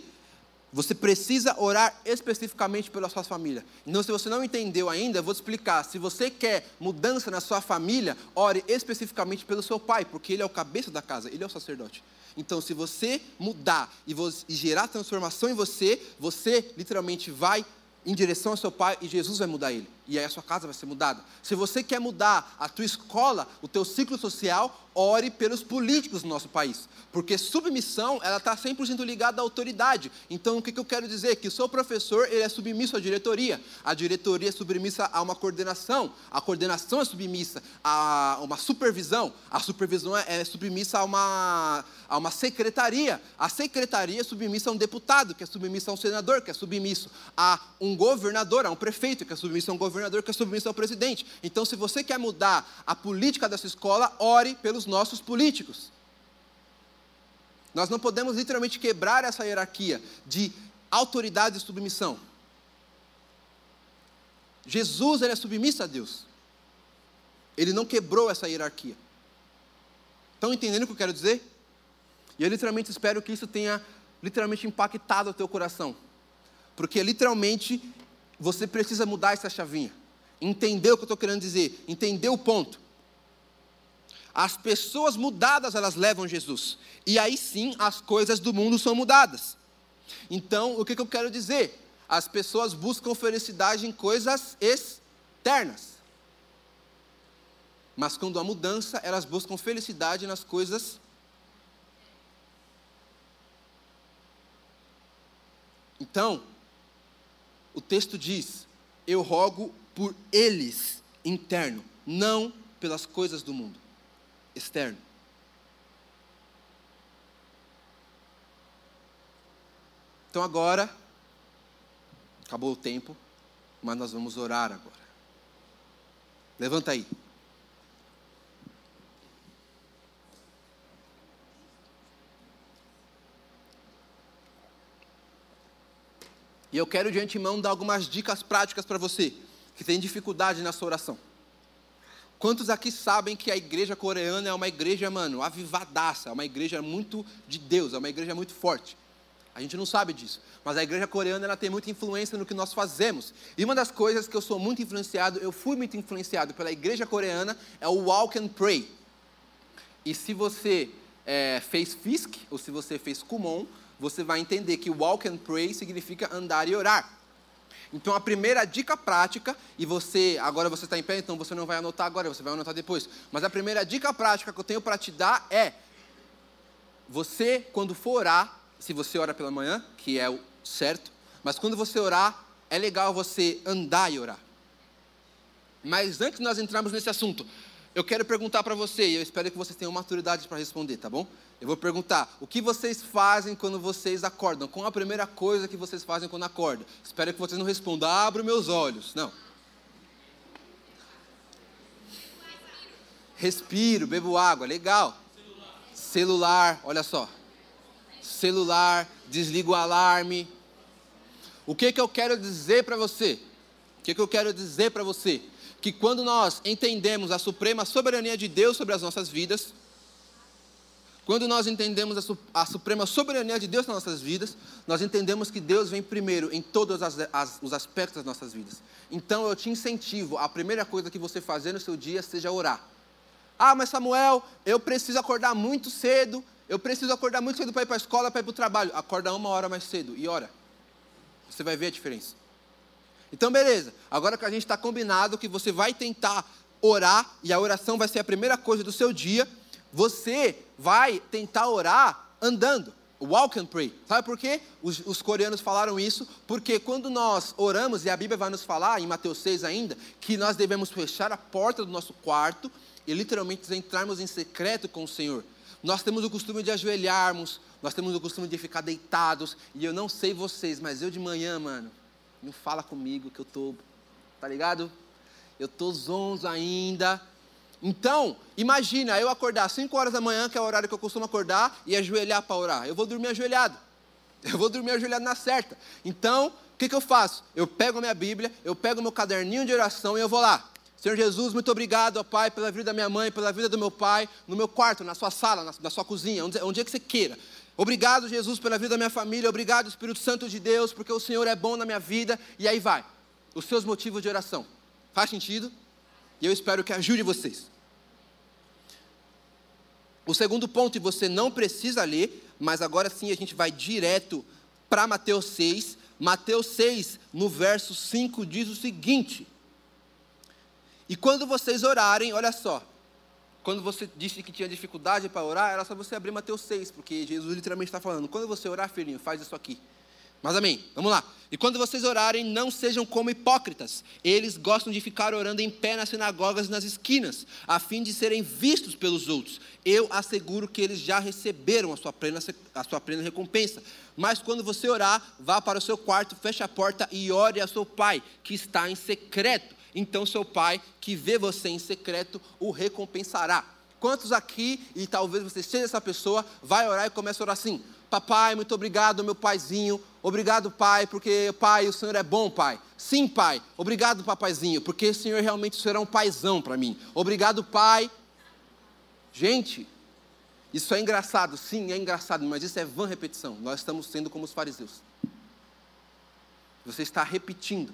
Você precisa orar especificamente pela sua família. Então, se você não entendeu ainda, eu vou te explicar. Se você quer mudança na sua família, ore especificamente pelo seu pai, porque ele é o cabeça da casa, ele é o sacerdote. Então, se você mudar e, gerar transformação em você, você literalmente vai em direção ao seu pai e Jesus vai mudar ele. E aí a sua casa vai ser mudada. Se você quer mudar a tua escola, o teu ciclo social, ore pelos políticos do nosso país. Porque submissão, ela está 100% ligada à autoridade. Então, o que, que eu quero dizer? Que o seu professor, ele é submisso à diretoria. A diretoria é submissa a uma coordenação. A coordenação é submissa a uma supervisão. A supervisão é, é submissa a uma, a uma secretaria. A secretaria é submissa a um deputado, que é submissa a um senador, que é submisso a um governador, a um prefeito, que é submisso a um governador, que é submisso ao presidente. Então, se você quer mudar a política dessa escola, ore pelos nossos políticos. Nós não podemos literalmente quebrar essa hierarquia de autoridade e submissão. Jesus ele é submisso a Deus. Ele não quebrou essa hierarquia. Estão entendendo o que eu quero dizer? E eu literalmente espero que isso tenha literalmente impactado o teu coração. Porque literalmente você precisa mudar essa chavinha. Entender o que eu estou querendo dizer, entender o ponto. As pessoas mudadas, elas levam Jesus. E aí sim, as coisas do mundo são mudadas. Então, o que, que eu quero dizer? As pessoas buscam felicidade em coisas externas. Mas quando há mudança, elas buscam felicidade nas coisas Então, o texto diz: Eu rogo por eles interno, não pelas coisas do mundo externo. Então agora, acabou o tempo, mas nós vamos orar agora. Levanta aí. E eu quero de antemão dar algumas dicas práticas para você que tem dificuldade na sua oração. Quantos aqui sabem que a igreja coreana é uma igreja, mano, avivadaça, é uma igreja muito de Deus, é uma igreja muito forte? A gente não sabe disso, mas a igreja coreana ela tem muita influência no que nós fazemos. E uma das coisas que eu sou muito influenciado, eu fui muito influenciado pela igreja coreana, é o Walk and Pray. E se você é, fez FISC, ou se você fez Kumon, você vai entender que Walk and Pray significa andar e orar. Então a primeira dica prática, e você, agora você está em pé, então você não vai anotar agora, você vai anotar depois. Mas a primeira dica prática que eu tenho para te dar é: você, quando for orar, se você ora pela manhã, que é o certo, mas quando você orar, é legal você andar e orar. Mas antes de nós entrarmos nesse assunto, eu quero perguntar para você, e eu espero que vocês tenham maturidade para responder, tá bom? Eu vou perguntar: o que vocês fazem quando vocês acordam? Qual a primeira coisa que vocês fazem quando acordam? Espero que vocês não respondam: abro meus olhos. Não. Respiro, bebo água, legal. Celular, Celular olha só. Celular, desligo o alarme. O que, que eu quero dizer para você? O que, que eu quero dizer para você? Que quando nós entendemos a suprema soberania de Deus sobre as nossas vidas, quando nós entendemos a, a, suprema soberania de Deus nas nossas vidas, nós entendemos que Deus vem primeiro em todos as, as, os aspectos das nossas vidas. Então eu te incentivo, a primeira coisa que você fazer no seu dia seja orar. Ah, mas Samuel, eu preciso acordar muito cedo, eu preciso acordar muito cedo para ir para a escola, para ir para o trabalho. Acorda uma hora mais cedo e ora. Você vai ver a diferença. Então, beleza. Agora que a gente está combinado que você vai tentar orar, e a oração vai ser a primeira coisa do seu dia, você vai tentar orar andando. Walk and pray. Sabe por quê? Os, os, coreanos falaram isso, porque quando nós oramos, e a Bíblia vai nos falar, em Mateus 6 ainda, que nós devemos fechar a porta do nosso quarto e literalmente entrarmos em secreto com o Senhor. Nós temos o costume de ajoelharmos, nós temos o costume de ficar deitados, e eu não sei vocês, mas eu de manhã, mano, não fala comigo que eu tô, tá ligado? Eu tô zonzo ainda, então, imagina eu acordar às 5 horas da manhã, que é o horário que eu costumo acordar, e ajoelhar para orar. Eu vou dormir ajoelhado. Eu vou dormir ajoelhado na certa. Então, o que, que eu faço? Eu pego a minha Bíblia, eu pego meu caderninho de oração e eu vou lá. Senhor Jesus, muito obrigado, ó Pai, pela vida da minha mãe, pela vida do meu pai, no meu quarto, na sua sala, na, na sua cozinha, onde, onde é que você queira. Obrigado, Jesus, pela vida da minha família. Obrigado, Espírito Santo de Deus, porque o Senhor é bom na minha vida. E aí vai. Os seus motivos de oração. Faz sentido? E eu espero que ajude vocês. O segundo ponto, e você não precisa ler, mas agora sim a gente vai direto para Mateus 6. Mateus 6, no verso 5, diz o seguinte: E quando vocês orarem, olha só, quando você disse que tinha dificuldade para orar, era só você abrir Mateus 6, porque Jesus literalmente está falando: quando você orar, filhinho, faz isso aqui. Mas amém, vamos lá. E quando vocês orarem, não sejam como hipócritas. Eles gostam de ficar orando em pé nas sinagogas e nas esquinas, a fim de serem vistos pelos outros. Eu asseguro que eles já receberam a sua plena, a sua plena recompensa. Mas quando você orar, vá para o seu quarto, feche a porta e ore a seu pai, que está em secreto. Então seu pai, que vê você em secreto, o recompensará. Quantos aqui, e talvez você seja essa pessoa, vai orar e começa a orar assim: Papai, muito obrigado, meu paizinho. Obrigado, pai, porque, pai, o Senhor é bom, pai. Sim, pai. Obrigado, papaizinho, porque o Senhor realmente será um paizão para mim. Obrigado, pai. Gente, isso é engraçado, sim, é engraçado, mas isso é vã repetição. Nós estamos sendo como os fariseus. Você está repetindo.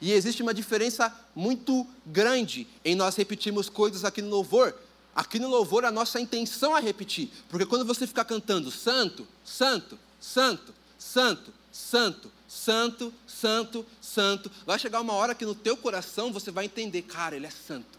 E existe uma diferença muito grande em nós repetirmos coisas aqui no louvor Aqui no louvor a nossa intenção é repetir, porque quando você ficar cantando santo, santo, santo, santo, santo, santo, santo, santo, vai chegar uma hora que no teu coração você vai entender, cara, ele é santo.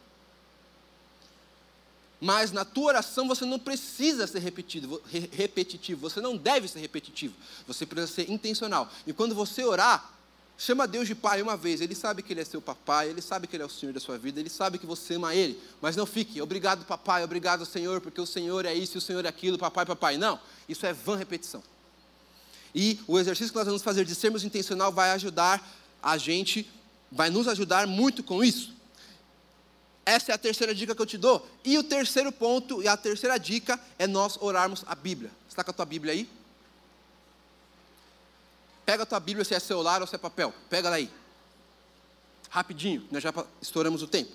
Mas na tua oração você não precisa ser repetido, repetitivo, você não deve ser repetitivo, você precisa ser intencional. E quando você orar, Chama Deus de pai uma vez, ele sabe que ele é seu papai, ele sabe que ele é o Senhor da sua vida, ele sabe que você ama ele, mas não fique, obrigado papai, obrigado Senhor, porque o Senhor é isso e o Senhor é aquilo, papai, papai. Não, isso é vã repetição. E o exercício que nós vamos fazer de sermos intencional vai ajudar a gente, vai nos ajudar muito com isso. Essa é a terceira dica que eu te dou. E o terceiro ponto, e a terceira dica, é nós orarmos a Bíblia. Está com a tua Bíblia aí? Pega a tua Bíblia se é celular ou se é papel. Pega ela aí. Rapidinho, nós já estouramos o tempo.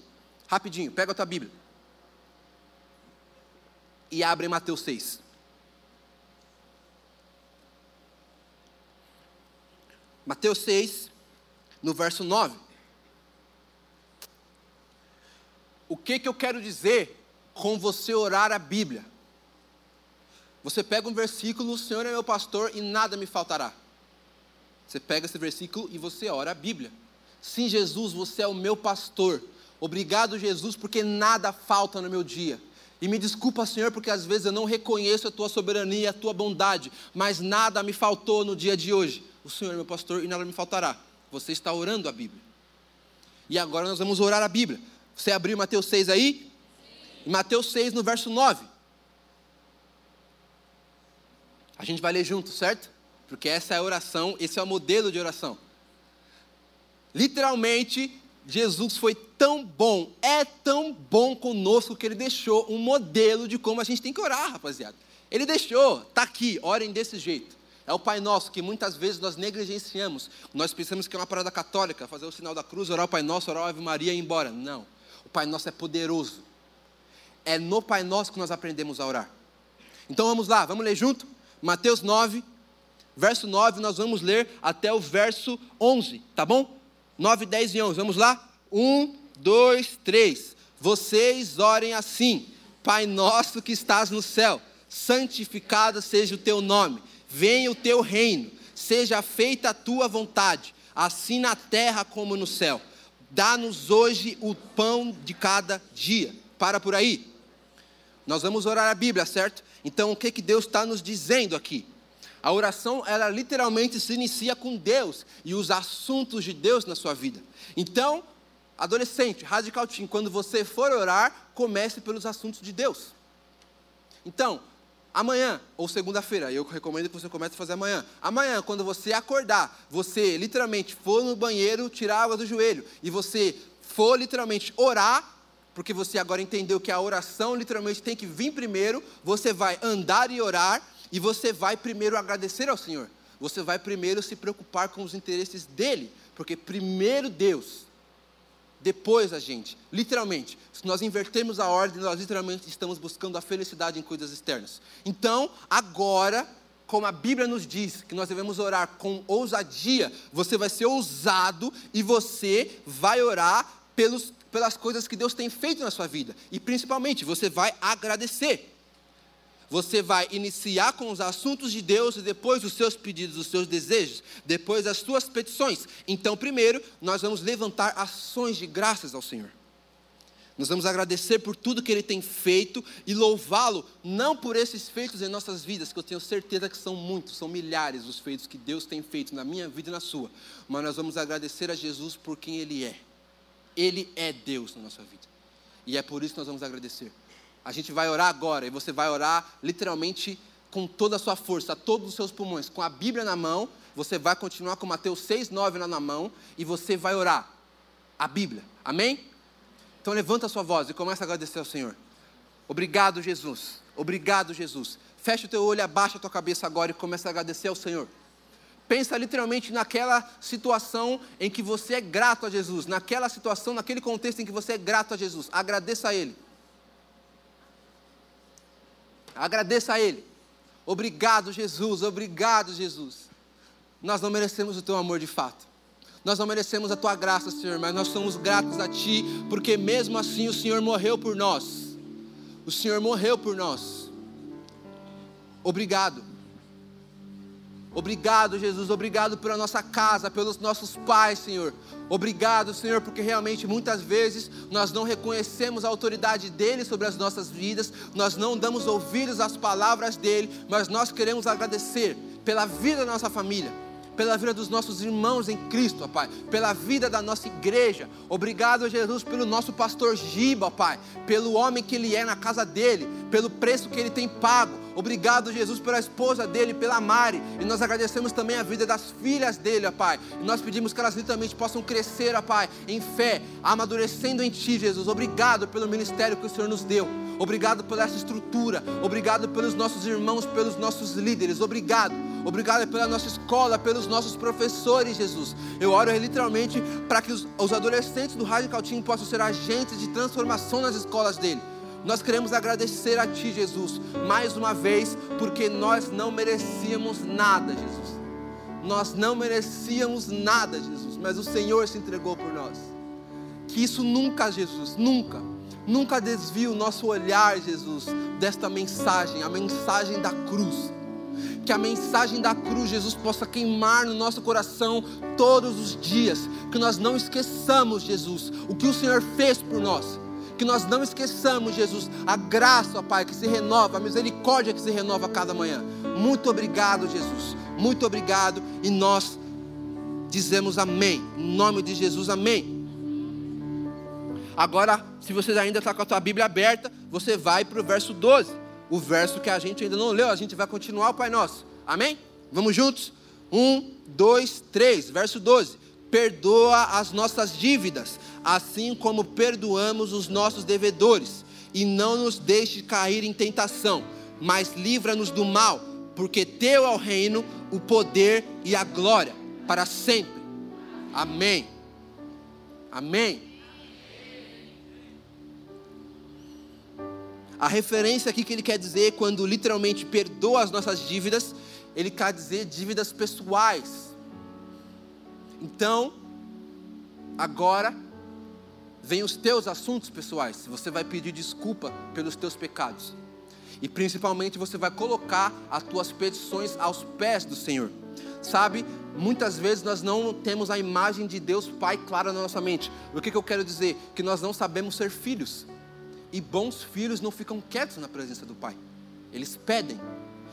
Rapidinho, pega a tua Bíblia. E abre Mateus 6. Mateus 6, no verso 9. O que, que eu quero dizer com você orar a Bíblia? Você pega um versículo, o Senhor é meu pastor e nada me faltará. Você pega esse versículo e você ora a Bíblia. Sim, Jesus, você é o meu pastor. Obrigado, Jesus, porque nada falta no meu dia. E me desculpa, Senhor, porque às vezes eu não reconheço a tua soberania a tua bondade, mas nada me faltou no dia de hoje. O Senhor é meu pastor e nada me faltará. Você está orando a Bíblia. E agora nós vamos orar a Bíblia. Você abriu Mateus 6 aí? Em Mateus 6, no verso 9. A gente vai ler junto, certo? Porque essa é a oração, esse é o modelo de oração. Literalmente, Jesus foi tão bom, é tão bom conosco que ele deixou um modelo de como a gente tem que orar, rapaziada. Ele deixou, está aqui, orem desse jeito. É o Pai Nosso que muitas vezes nós negligenciamos. Nós pensamos que é uma parada católica, fazer o sinal da cruz, orar o Pai Nosso, orar a Ave Maria e ir embora. Não. O Pai Nosso é poderoso. É no Pai Nosso que nós aprendemos a orar. Então vamos lá, vamos ler junto? Mateus 9, verso 9, nós vamos ler até o verso 11, tá bom? 9, 10 e 11, vamos lá? 1, 2, 3. Vocês orem assim: Pai nosso que estás no céu, santificado seja o teu nome, venha o teu reino, seja feita a tua vontade, assim na terra como no céu. Dá-nos hoje o pão de cada dia. Para por aí. Nós vamos orar a Bíblia, certo? Então, o que, que Deus está nos dizendo aqui? A oração, ela literalmente se inicia com Deus e os assuntos de Deus na sua vida. Então, adolescente, radical team, quando você for orar, comece pelos assuntos de Deus. Então, amanhã ou segunda-feira, eu recomendo que você comece a fazer amanhã. Amanhã, quando você acordar, você literalmente for no banheiro tirar água do joelho e você for literalmente orar, porque você agora entendeu que a oração literalmente tem que vir primeiro, você vai andar e orar, e você vai primeiro agradecer ao Senhor. Você vai primeiro se preocupar com os interesses dele, porque primeiro Deus, depois a gente. Literalmente, se nós invertermos a ordem, nós literalmente estamos buscando a felicidade em coisas externas. Então, agora, como a Bíblia nos diz que nós devemos orar com ousadia, você vai ser ousado e você vai orar pelos pelas coisas que Deus tem feito na sua vida. E principalmente, você vai agradecer. Você vai iniciar com os assuntos de Deus e depois os seus pedidos, os seus desejos, depois as suas petições. Então, primeiro, nós vamos levantar ações de graças ao Senhor. Nós vamos agradecer por tudo que Ele tem feito e louvá-lo, não por esses feitos em nossas vidas, que eu tenho certeza que são muitos, são milhares os feitos que Deus tem feito na minha vida e na sua, mas nós vamos agradecer a Jesus por quem Ele é. Ele é Deus na nossa vida. E é por isso que nós vamos agradecer. A gente vai orar agora, e você vai orar literalmente com toda a sua força, todos os seus pulmões, com a Bíblia na mão. Você vai continuar com Mateus 6, 9 lá na mão, e você vai orar a Bíblia. Amém? Então levanta a sua voz e começa a agradecer ao Senhor. Obrigado, Jesus. Obrigado, Jesus. Fecha o teu olho, abaixa a tua cabeça agora e começa a agradecer ao Senhor. Pensa literalmente naquela situação em que você é grato a Jesus, naquela situação, naquele contexto em que você é grato a Jesus. Agradeça a Ele. Agradeça a Ele. Obrigado, Jesus. Obrigado, Jesus. Nós não merecemos o teu amor de fato. Nós não merecemos a tua graça, Senhor, mas nós somos gratos a Ti, porque mesmo assim o Senhor morreu por nós. O Senhor morreu por nós. Obrigado. Obrigado, Jesus. Obrigado pela nossa casa, pelos nossos pais, Senhor. Obrigado, Senhor, porque realmente muitas vezes nós não reconhecemos a autoridade dele sobre as nossas vidas, nós não damos ouvidos às palavras dele, mas nós queremos agradecer pela vida da nossa família, pela vida dos nossos irmãos em Cristo, ó Pai, pela vida da nossa igreja. Obrigado, Jesus, pelo nosso pastor Giba, ó Pai, pelo homem que ele é na casa dele, pelo preço que ele tem pago. Obrigado, Jesus, pela esposa dele, pela Mari. E nós agradecemos também a vida das filhas dele, ó Pai. E nós pedimos que elas literalmente possam crescer, ó Pai, em fé, amadurecendo em Ti, Jesus. Obrigado pelo ministério que o Senhor nos deu. Obrigado pela essa estrutura. Obrigado pelos nossos irmãos, pelos nossos líderes. Obrigado. Obrigado pela nossa escola, pelos nossos professores, Jesus. Eu oro literalmente para que os, os adolescentes do Radical Team possam ser agentes de transformação nas escolas dele. Nós queremos agradecer a Ti, Jesus, mais uma vez, porque nós não merecíamos nada, Jesus. Nós não merecíamos nada, Jesus, mas o Senhor se entregou por nós. Que isso nunca, Jesus, nunca, nunca desvie o nosso olhar, Jesus, desta mensagem, a mensagem da cruz que a mensagem da cruz, Jesus, possa queimar no nosso coração todos os dias, que nós não esqueçamos, Jesus, o que o Senhor fez por nós. Que nós não esqueçamos, Jesus, a graça, ó Pai, que se renova, a misericórdia que se renova a cada manhã. Muito obrigado, Jesus. Muito obrigado. E nós dizemos amém. Em nome de Jesus, amém. Agora, se você ainda está com a tua Bíblia aberta, você vai para o verso 12. O verso que a gente ainda não leu, a gente vai continuar o Pai Nosso. Amém? Vamos juntos? Um, dois, três. Verso 12. Perdoa as nossas dívidas, assim como perdoamos os nossos devedores. E não nos deixe cair em tentação, mas livra-nos do mal, porque teu é o reino, o poder e a glória para sempre. Amém. Amém. A referência aqui que ele quer dizer quando literalmente perdoa as nossas dívidas, ele quer dizer dívidas pessoais. Então, agora vem os teus assuntos pessoais. Você vai pedir desculpa pelos teus pecados. E principalmente você vai colocar as tuas petições aos pés do Senhor. Sabe, muitas vezes nós não temos a imagem de Deus Pai clara na nossa mente. O que, que eu quero dizer? Que nós não sabemos ser filhos. E bons filhos não ficam quietos na presença do pai. Eles pedem.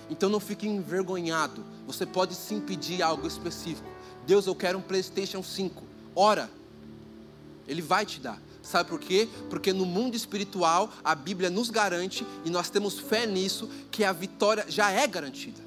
Então não fique envergonhado. Você pode sim pedir algo específico. Deus, eu quero um PlayStation 5. Ora. Ele vai te dar. Sabe por quê? Porque no mundo espiritual a Bíblia nos garante e nós temos fé nisso que a vitória já é garantida.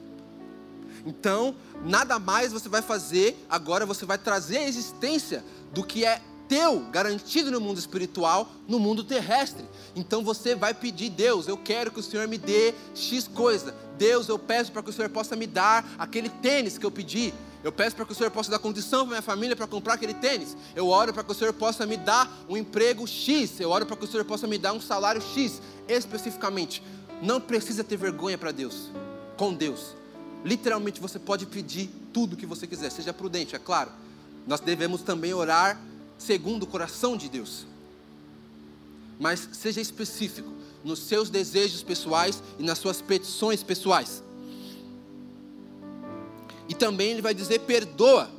Então, nada mais você vai fazer, agora você vai trazer a existência do que é teu, garantido no mundo espiritual, no mundo terrestre. Então você vai pedir, Deus, eu quero que o Senhor me dê X coisa. Deus, eu peço para que o Senhor possa me dar aquele tênis que eu pedi. Eu peço para que o Senhor possa dar condição para minha família para comprar aquele tênis. Eu oro para que o Senhor possa me dar um emprego X. Eu oro para que o Senhor possa me dar um salário X, especificamente. Não precisa ter vergonha para Deus, com Deus. Literalmente você pode pedir tudo o que você quiser, seja prudente, é claro. Nós devemos também orar segundo o coração de Deus. Mas seja específico nos seus desejos pessoais e nas suas petições pessoais. E também ele vai dizer: perdoa.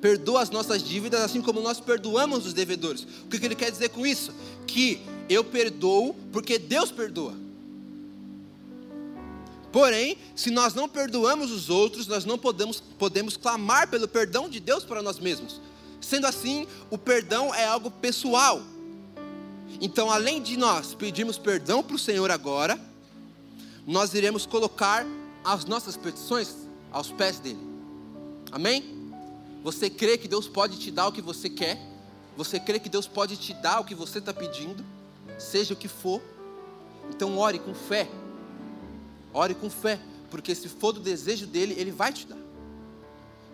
Perdoa as nossas dívidas, assim como nós perdoamos os devedores. O que ele quer dizer com isso? Que eu perdoo porque Deus perdoa. Porém, se nós não perdoamos os outros, nós não podemos, podemos clamar pelo perdão de Deus para nós mesmos. Sendo assim, o perdão é algo pessoal. Então, além de nós pedirmos perdão para o Senhor agora, nós iremos colocar as nossas petições aos pés dele. Amém? Você crê que Deus pode te dar o que você quer? Você crê que Deus pode te dar o que você está pedindo? Seja o que for. Então, ore com fé. Ore com fé, porque se for do desejo dele, ele vai te dar.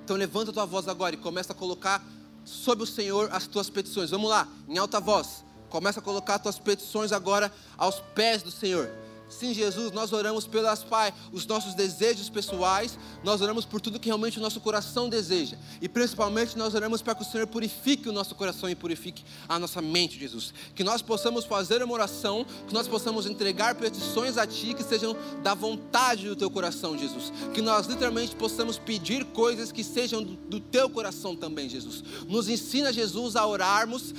Então, levanta a tua voz agora e começa a colocar sobre o Senhor as tuas petições. Vamos lá, em alta voz. Começa a colocar as tuas petições agora aos pés do Senhor. Sim, Jesus, nós oramos pelas, Pai, os nossos desejos pessoais, nós oramos por tudo que realmente o nosso coração deseja. E principalmente nós oramos para que o Senhor purifique o nosso coração e purifique a nossa mente, Jesus. Que nós possamos fazer uma oração, que nós possamos entregar petições a Ti que sejam da vontade do Teu coração, Jesus. Que nós literalmente possamos pedir coisas que sejam do, do Teu coração também, Jesus. Nos ensina, Jesus, a orarmos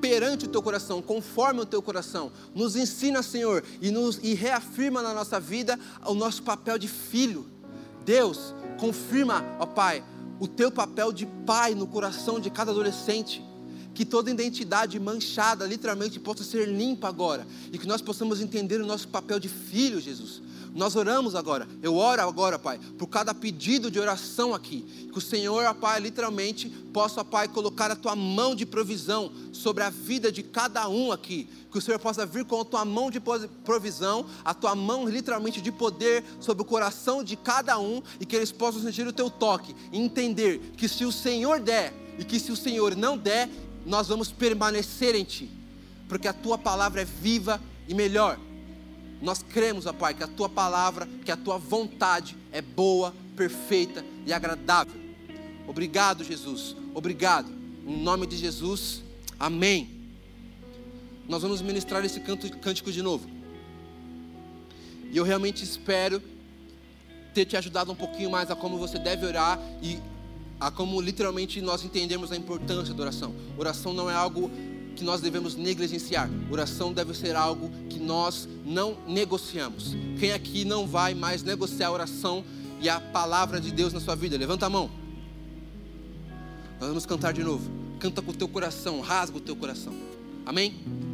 perante o teu coração, conforme o teu coração. Nos ensina, Senhor, e, nos, e reafirma na nossa vida o nosso papel de filho. Deus, confirma, ó Pai, o teu papel de pai no coração de cada adolescente. Que toda identidade manchada, literalmente, possa ser limpa agora. E que nós possamos entender o nosso papel de filho, Jesus. Nós oramos agora. Eu oro agora, Pai, por cada pedido de oração aqui. Que o Senhor, Pai, literalmente possa, Pai, colocar a tua mão de provisão sobre a vida de cada um aqui. Que o Senhor possa vir com a tua mão de provisão, a tua mão literalmente de poder sobre o coração de cada um e que eles possam sentir o teu toque e entender que se o Senhor der e que se o Senhor não der, nós vamos permanecer em Ti, porque a tua palavra é viva e melhor. Nós cremos, ó Pai, que a tua palavra, que a tua vontade é boa, perfeita e agradável. Obrigado, Jesus. Obrigado. Em nome de Jesus. Amém. Nós vamos ministrar esse canto, cântico de novo. E eu realmente espero ter te ajudado um pouquinho mais a como você deve orar e a como literalmente nós entendemos a importância da oração. Oração não é algo que nós devemos negligenciar. Oração deve ser algo que nós não negociamos. Quem aqui não vai mais negociar a oração e a palavra de Deus na sua vida? Levanta a mão. Nós vamos cantar de novo. Canta com o teu coração, rasga o teu coração. Amém?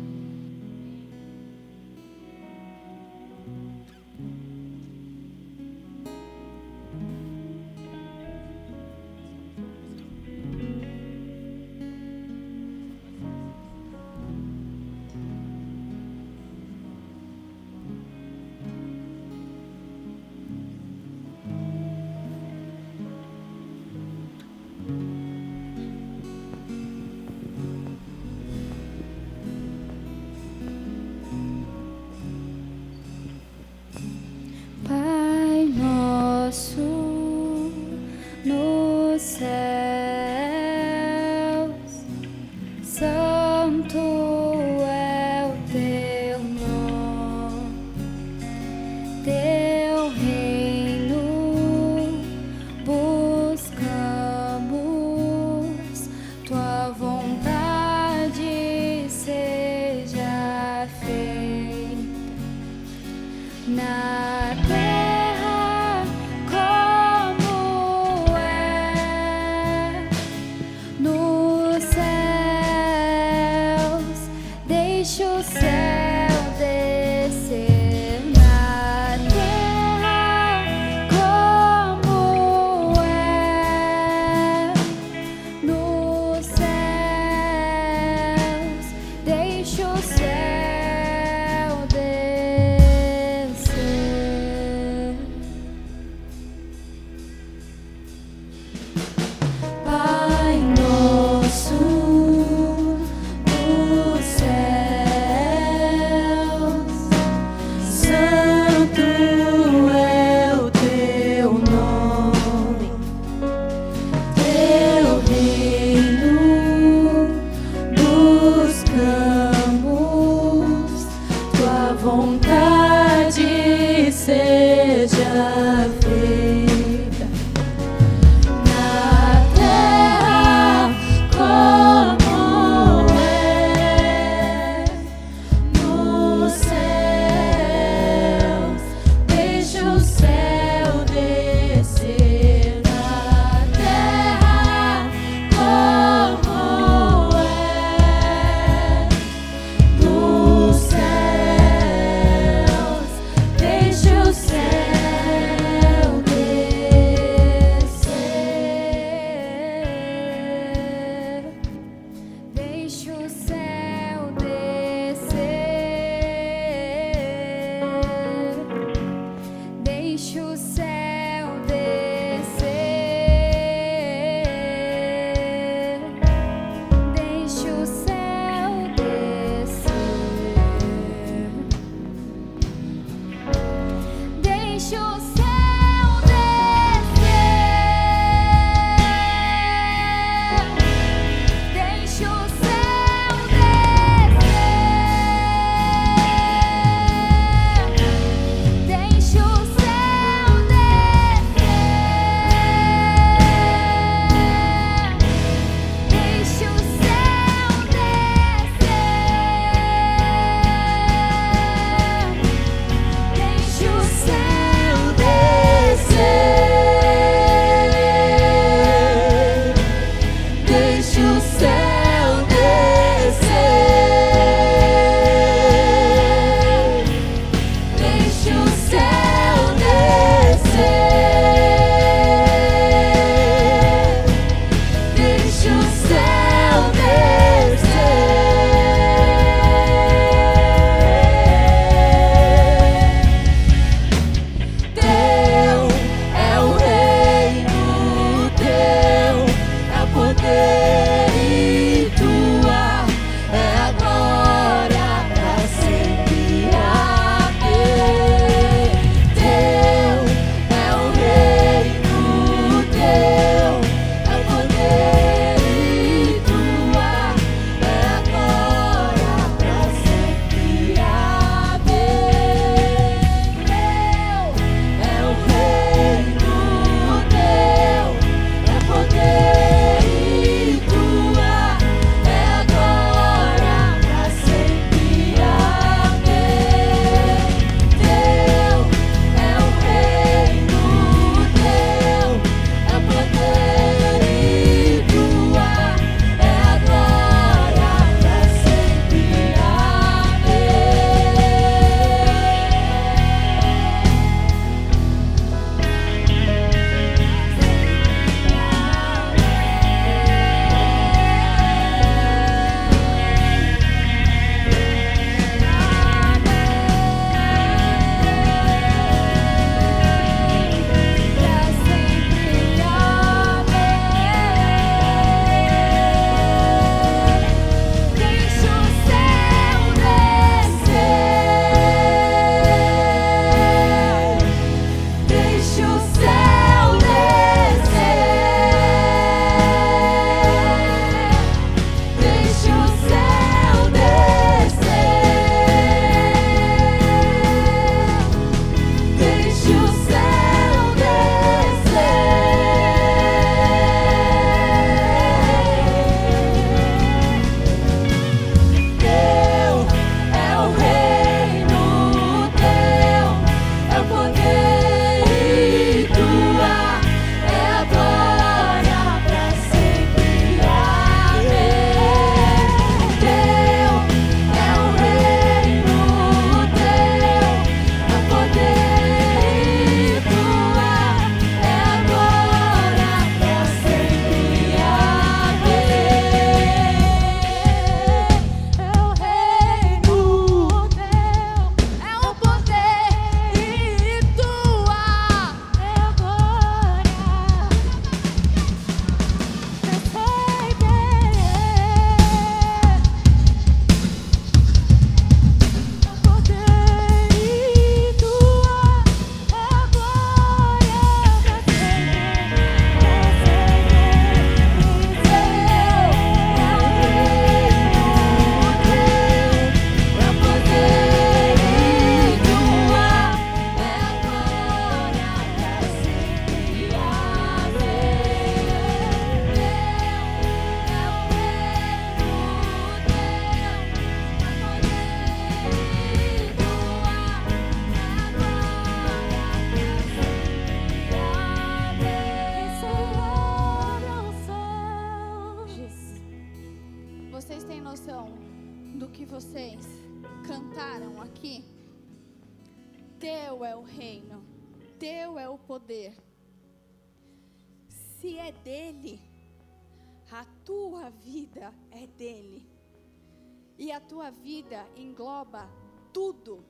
Engloba tudo,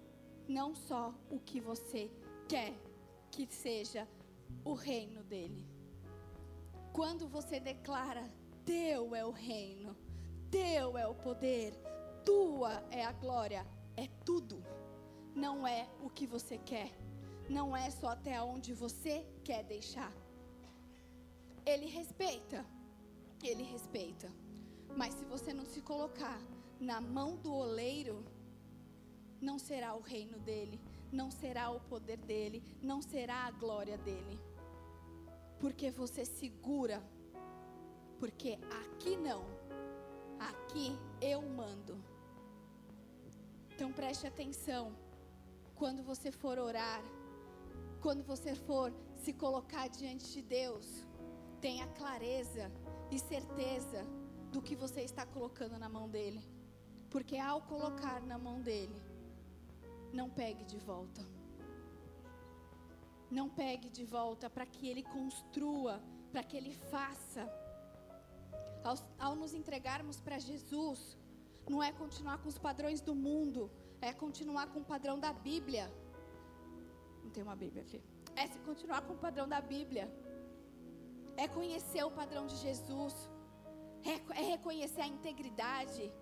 não só o que você quer que seja o reino dele. Quando você declara: Teu é o reino, Teu é o poder, Tua é a glória, é tudo. Não é o que você quer, não é só até onde você quer deixar. Ele respeita, ele respeita. Mas se você não se colocar na mão do oleiro, não será o reino dele, não será o poder dele, não será a glória dele. Porque você segura. Porque aqui não. Aqui eu mando. Então preste atenção. Quando você for orar, quando você for se colocar diante de Deus, tenha clareza e certeza do que você está colocando na mão dele. Porque ao colocar na mão dele, não pegue de volta. Não pegue de volta para que Ele construa, para que Ele faça. Ao, ao nos entregarmos para Jesus, não é continuar com os padrões do mundo, é continuar com o padrão da Bíblia. Não tem uma Bíblia aqui. É se continuar com o padrão da Bíblia. É conhecer o padrão de Jesus. É, é reconhecer a integridade.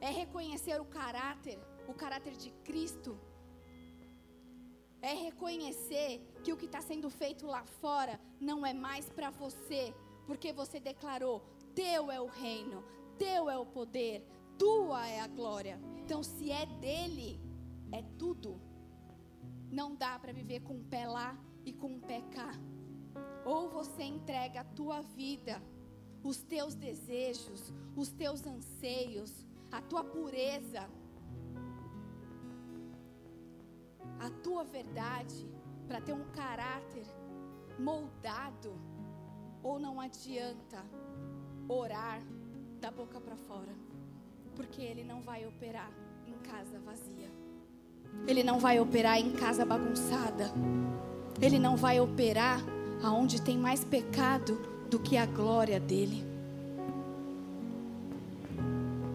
É reconhecer o caráter, o caráter de Cristo é reconhecer que o que está sendo feito lá fora não é mais para você, porque você declarou: Teu é o reino, Teu é o poder, Tua é a glória. Então, se é dele, é tudo. Não dá para viver com um pé lá e com um pé cá. Ou você entrega a tua vida, os teus desejos, os teus anseios, a tua pureza a tua verdade, para ter um caráter moldado, ou não adianta orar da boca para fora, porque Ele não vai operar em casa vazia, Ele não vai operar em casa bagunçada, Ele não vai operar aonde tem mais pecado do que a glória dEle.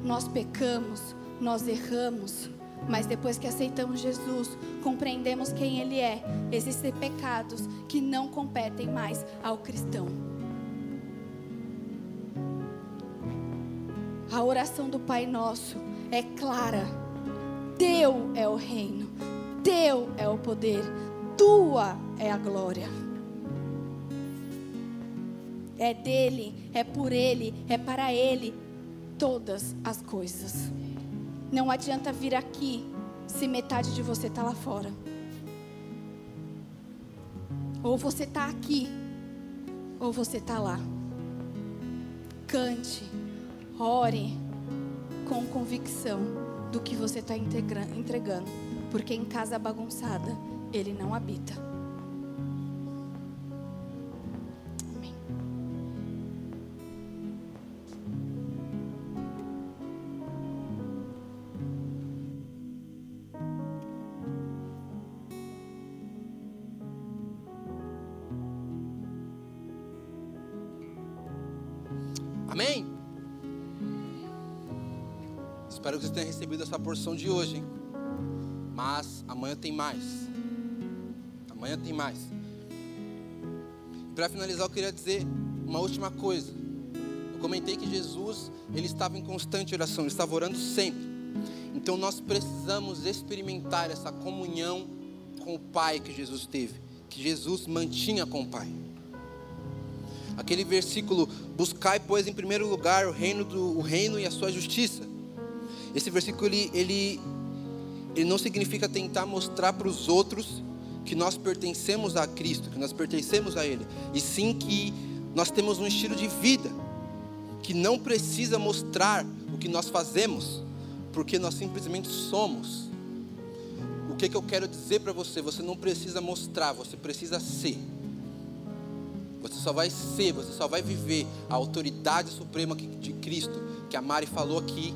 Nós pecamos, nós erramos, mas depois que aceitamos Jesus, compreendemos quem Ele é. Existem pecados que não competem mais ao cristão. A oração do Pai Nosso é clara. Teu é o reino, Teu é o poder, Tua é a glória. É dele, é por ele, é para ele todas as coisas. Não adianta vir aqui se metade de você está lá fora. Ou você está aqui, ou você está lá. Cante, ore com convicção do que você está entregando, porque em casa bagunçada ele não habita. Essa porção de hoje, hein? Mas amanhã tem mais. Amanhã tem mais. Para finalizar, eu queria dizer uma última coisa. Eu comentei que Jesus, ele estava em constante oração, ele estava orando sempre. Então nós precisamos experimentar essa comunhão com o Pai que Jesus teve, que Jesus mantinha com o Pai. Aquele versículo: buscai, pois, em primeiro lugar o reino, do, o reino e a sua justiça esse versículo ele, ele, ele não significa tentar mostrar para os outros que nós pertencemos a Cristo, que nós pertencemos a Ele, e sim que nós temos um estilo de vida que não precisa mostrar o que nós fazemos, porque nós simplesmente somos. O que, que eu quero dizer para você? Você não precisa mostrar, você precisa ser. Você só vai ser, você só vai viver a autoridade suprema de Cristo, que a Mari falou aqui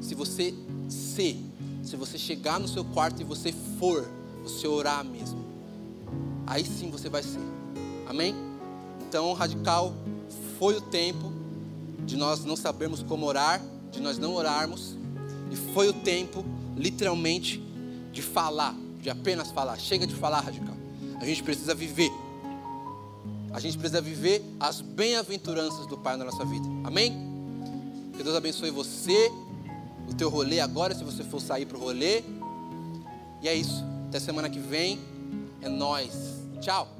se você ser, se você chegar no seu quarto e você for, você orar mesmo, aí sim você vai ser. Amém? Então, radical, foi o tempo de nós não sabermos como orar, de nós não orarmos, e foi o tempo, literalmente, de falar, de apenas falar. Chega de falar, radical. A gente precisa viver. A gente precisa viver as bem-aventuranças do Pai na nossa vida. Amém? Que Deus abençoe você, o teu rolê agora, se você for sair para o rolê. E é isso. Até semana que vem. É nós. Tchau.